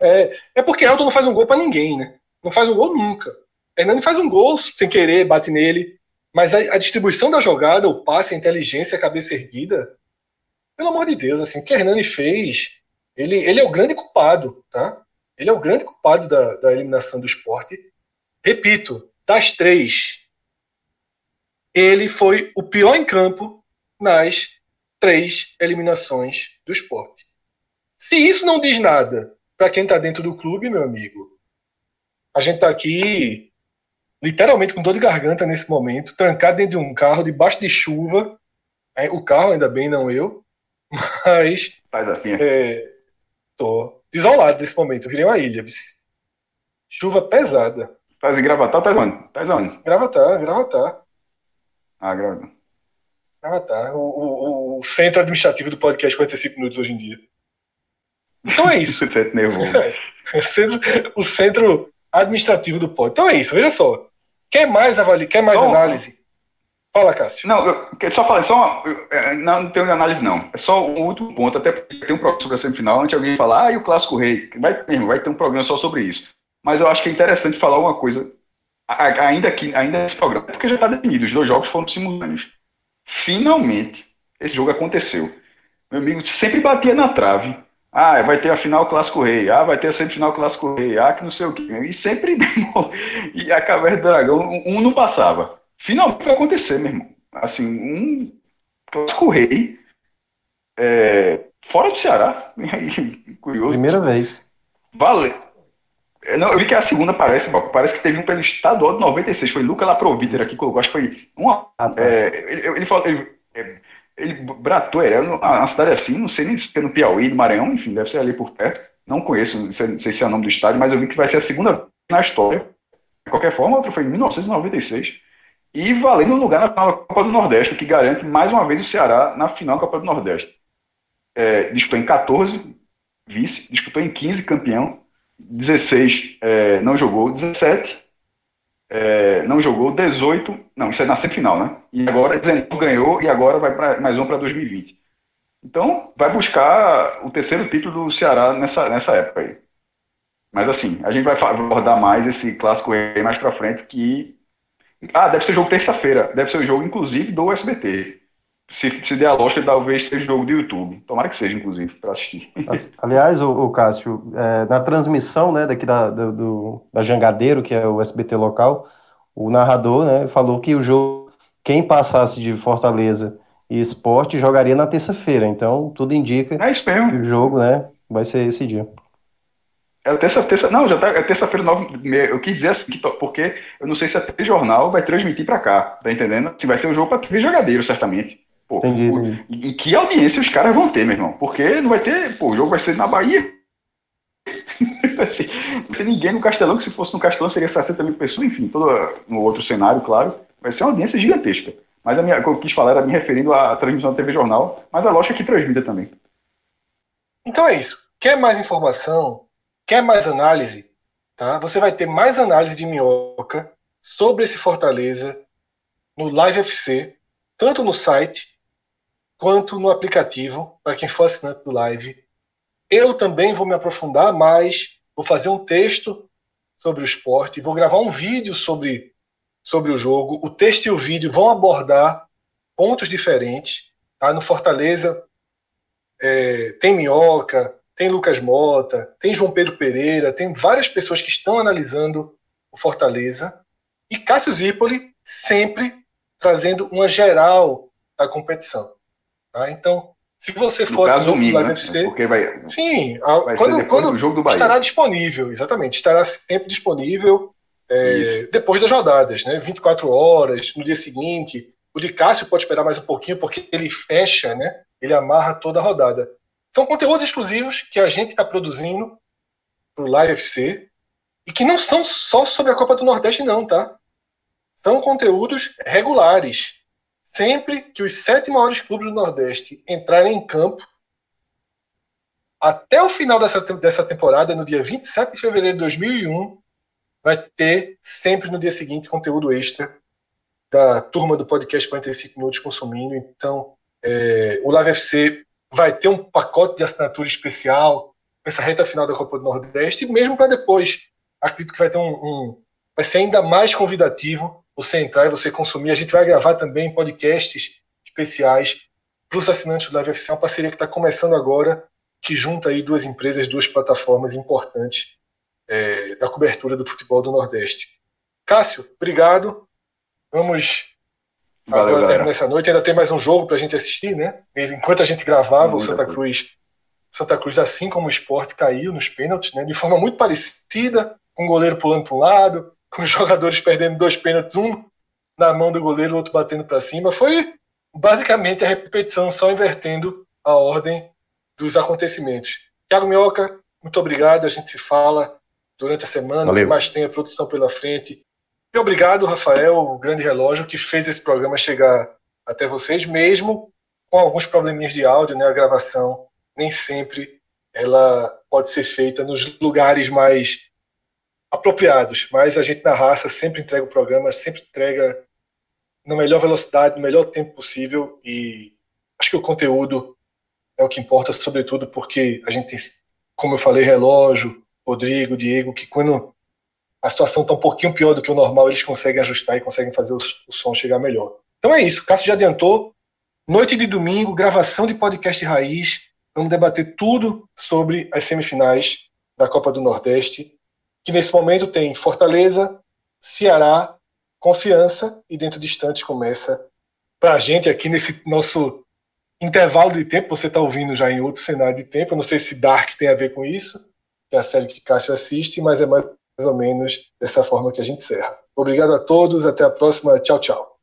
É, é porque Elton não faz um gol para ninguém, né? Não faz um gol nunca. Hernani faz um gol sem querer, bate nele. Mas a, a, distribuição da jogada, o passe, a inteligência, a cabeça erguida, pelo amor de Deus, assim, o que Hernani fez, ele, ele é o grande culpado, tá? Ele é o grande culpado da, da eliminação do esporte. Repito, das três, ele foi o pior em campo nas três eliminações do esporte. Se isso não diz nada para quem está dentro do clube, meu amigo, a gente está aqui literalmente com dor de garganta nesse momento, trancado dentro de um carro, debaixo de chuva. É, o carro, ainda bem, não eu. Mas. Faz assim. É, tô isolado nesse momento. Eu virei uma ilha. Chuva pesada. Faz em Gravatar, tá onde? Tá onde? Gravatar, Gravatar. Ah, Gravatar. Gravatar. O, o, o, centro administrativo do podcast 45 minutos hoje em dia. Então é isso. centro nervoso. É, centro, o centro administrativo do pod. Então é isso, veja só. Quer mais avalia, quer mais análise? Fala, Cássio. Não, eu só falar, só, é, não, não tem análise não. É só um último ponto, até porque tem um programa sobre a semifinal, antes alguém falar, ah, e o Clássico Rei? Vai, mesmo, vai ter um programa só sobre isso. Mas eu acho que é interessante falar uma coisa, ainda aqui, ainda nesse programa, porque já está definido, os dois jogos foram simultâneos. Finalmente, esse jogo aconteceu. Meu amigo sempre batia na trave, ah, vai ter a final Clássico Rei. Ah, vai ter a semifinal Clássico Rei. Ah, que não sei o quê. E sempre. e a Caverna do Dragão, um não passava. Finalmente vai acontecer, meu irmão. Assim, um Clássico Rei. É, fora do Ceará. Curioso. Primeira vez. Vale. É, não, eu vi que a segunda parece, parece que teve um pelo estadual de 96. Foi Luca Laproviter aqui colocou. Acho que foi. Uma, ah, tá. é, ele, ele falou. Ele, é, ele, Bratoeira, uma cidade assim, não sei nem se é no Piauí, no Maranhão, enfim, deve ser ali por perto. Não conheço, não sei, se é o nome do estádio, mas eu vi que vai ser a segunda na história. De qualquer forma, outra foi em 1996. E valendo um lugar na Copa do Nordeste, que garante mais uma vez o Ceará na final da Copa do Nordeste. É, disputou em 14, vice, disputou em 15, campeão. 16 é, não jogou, 17 é, não jogou, 18, não, isso é na semifinal, né? E agora 19 ganhou e agora vai para mais um para 2020. Então, vai buscar o terceiro título do Ceará nessa, nessa época aí. Mas assim, a gente vai abordar mais esse clássico aí mais para frente que ah, deve ser jogo terça-feira, deve ser o jogo inclusive do SBT. Se, se der a lógica, talvez seja jogo do YouTube. Tomara que seja, inclusive, para assistir. Aliás, o, o Cássio, é, na transmissão né, daqui da, do, da Jangadeiro, que é o SBT local, o narrador né, falou que o jogo, quem passasse de Fortaleza e Esporte, jogaria na terça-feira. Então, tudo indica é que o jogo né, vai ser esse dia. É terça, terça, não, já tá, é terça-feira, nove, eu quis dizer assim, porque eu não sei se a TV Jornal vai transmitir para cá, tá entendendo? Se vai ser um jogo para TV Jogadeiro, certamente. Pô, entendi, entendi. E que audiência os caras vão ter, meu irmão? Porque não vai ter. Pô, o jogo vai ser na Bahia. assim, não tem ninguém no Castelão, que se fosse no Castelão seria 60 mil pessoas, enfim, todo no outro cenário, claro. Vai ser uma audiência gigantesca. Mas a minha, o que eu quis falar era me referindo à transmissão da TV Jornal, mas a lógica que transmite também. Então é isso. Quer mais informação? Quer mais análise? Tá? Você vai ter mais análise de minhoca sobre esse Fortaleza no Live FC, tanto no site quanto no aplicativo, para quem for assinante do Live. Eu também vou me aprofundar mais, vou fazer um texto sobre o esporte, vou gravar um vídeo sobre, sobre o jogo. O texto e o vídeo vão abordar pontos diferentes. Tá? No Fortaleza é, tem Minhoca, tem Lucas Mota, tem João Pedro Pereira, tem várias pessoas que estão analisando o Fortaleza. E Cássio Zipoli sempre trazendo uma geral da competição. Tá? Então, se você for no domingo, Live né? FC, porque vai, sim, vai quando, quando jogo do Bahia. estará disponível, exatamente, estará sempre disponível é, depois das rodadas, né? 24 horas, no dia seguinte. O de Cássio pode esperar mais um pouquinho, porque ele fecha, né? Ele amarra toda a rodada. São conteúdos exclusivos que a gente está produzindo para o Live FC e que não são só sobre a Copa do Nordeste, não, tá? São conteúdos regulares. Sempre que os sete maiores clubes do Nordeste entrarem em campo, até o final dessa, dessa temporada, no dia 27 de fevereiro de 2001, vai ter sempre no dia seguinte conteúdo extra da turma do podcast 45 Minutos Consumindo. Então, é, o Live FC vai ter um pacote de assinatura especial nessa reta final da Copa do Nordeste, e mesmo para depois. Acredito que vai ter um, um, vai ser ainda mais convidativo você entrar e você consumir. A gente vai gravar também podcasts especiais para os assinantes do Live FC, uma parceria que está começando agora, que junta aí duas empresas, duas plataformas importantes é, da cobertura do futebol do Nordeste. Cássio, obrigado. Vamos Valeu, agora terminar essa noite. Ainda tem mais um jogo para a gente assistir, né? Enquanto a gente gravava, muito o Santa Cruz, Santa Cruz, assim como o esporte, caiu nos pênaltis, né? De forma muito parecida, com o goleiro pulando para um lado, com os jogadores perdendo dois pênaltis, um na mão do goleiro, o outro batendo para cima. Foi basicamente a repetição, só invertendo a ordem dos acontecimentos. Tiago Minhoca, muito obrigado. A gente se fala durante a semana, Valeu. que mais tem a produção pela frente. E obrigado, Rafael, o grande relógio, que fez esse programa chegar até vocês, mesmo com alguns probleminhas de áudio, né? A gravação nem sempre ela pode ser feita nos lugares mais apropriados, mas a gente na raça sempre entrega o programa, sempre entrega na melhor velocidade, no melhor tempo possível e acho que o conteúdo é o que importa, sobretudo porque a gente tem, como eu falei, relógio, Rodrigo, Diego, que quando a situação está um pouquinho pior do que o normal, eles conseguem ajustar e conseguem fazer o, som chegar melhor. Então é isso, o Cássio já adiantou. Noite de domingo, gravação de podcast raiz. Vamos debater tudo sobre as semifinais da Copa do Nordeste que nesse momento tem Fortaleza, Ceará, Confiança e dentro de instantes começa para a gente aqui nesse nosso intervalo de tempo. Você está ouvindo já em outro cenário de tempo. Eu não sei se Dark tem a ver com isso, que é a série que Cássio assiste, mas é mais ou menos dessa forma que a gente encerra. Obrigado a todos, até a próxima. Tchau, tchau.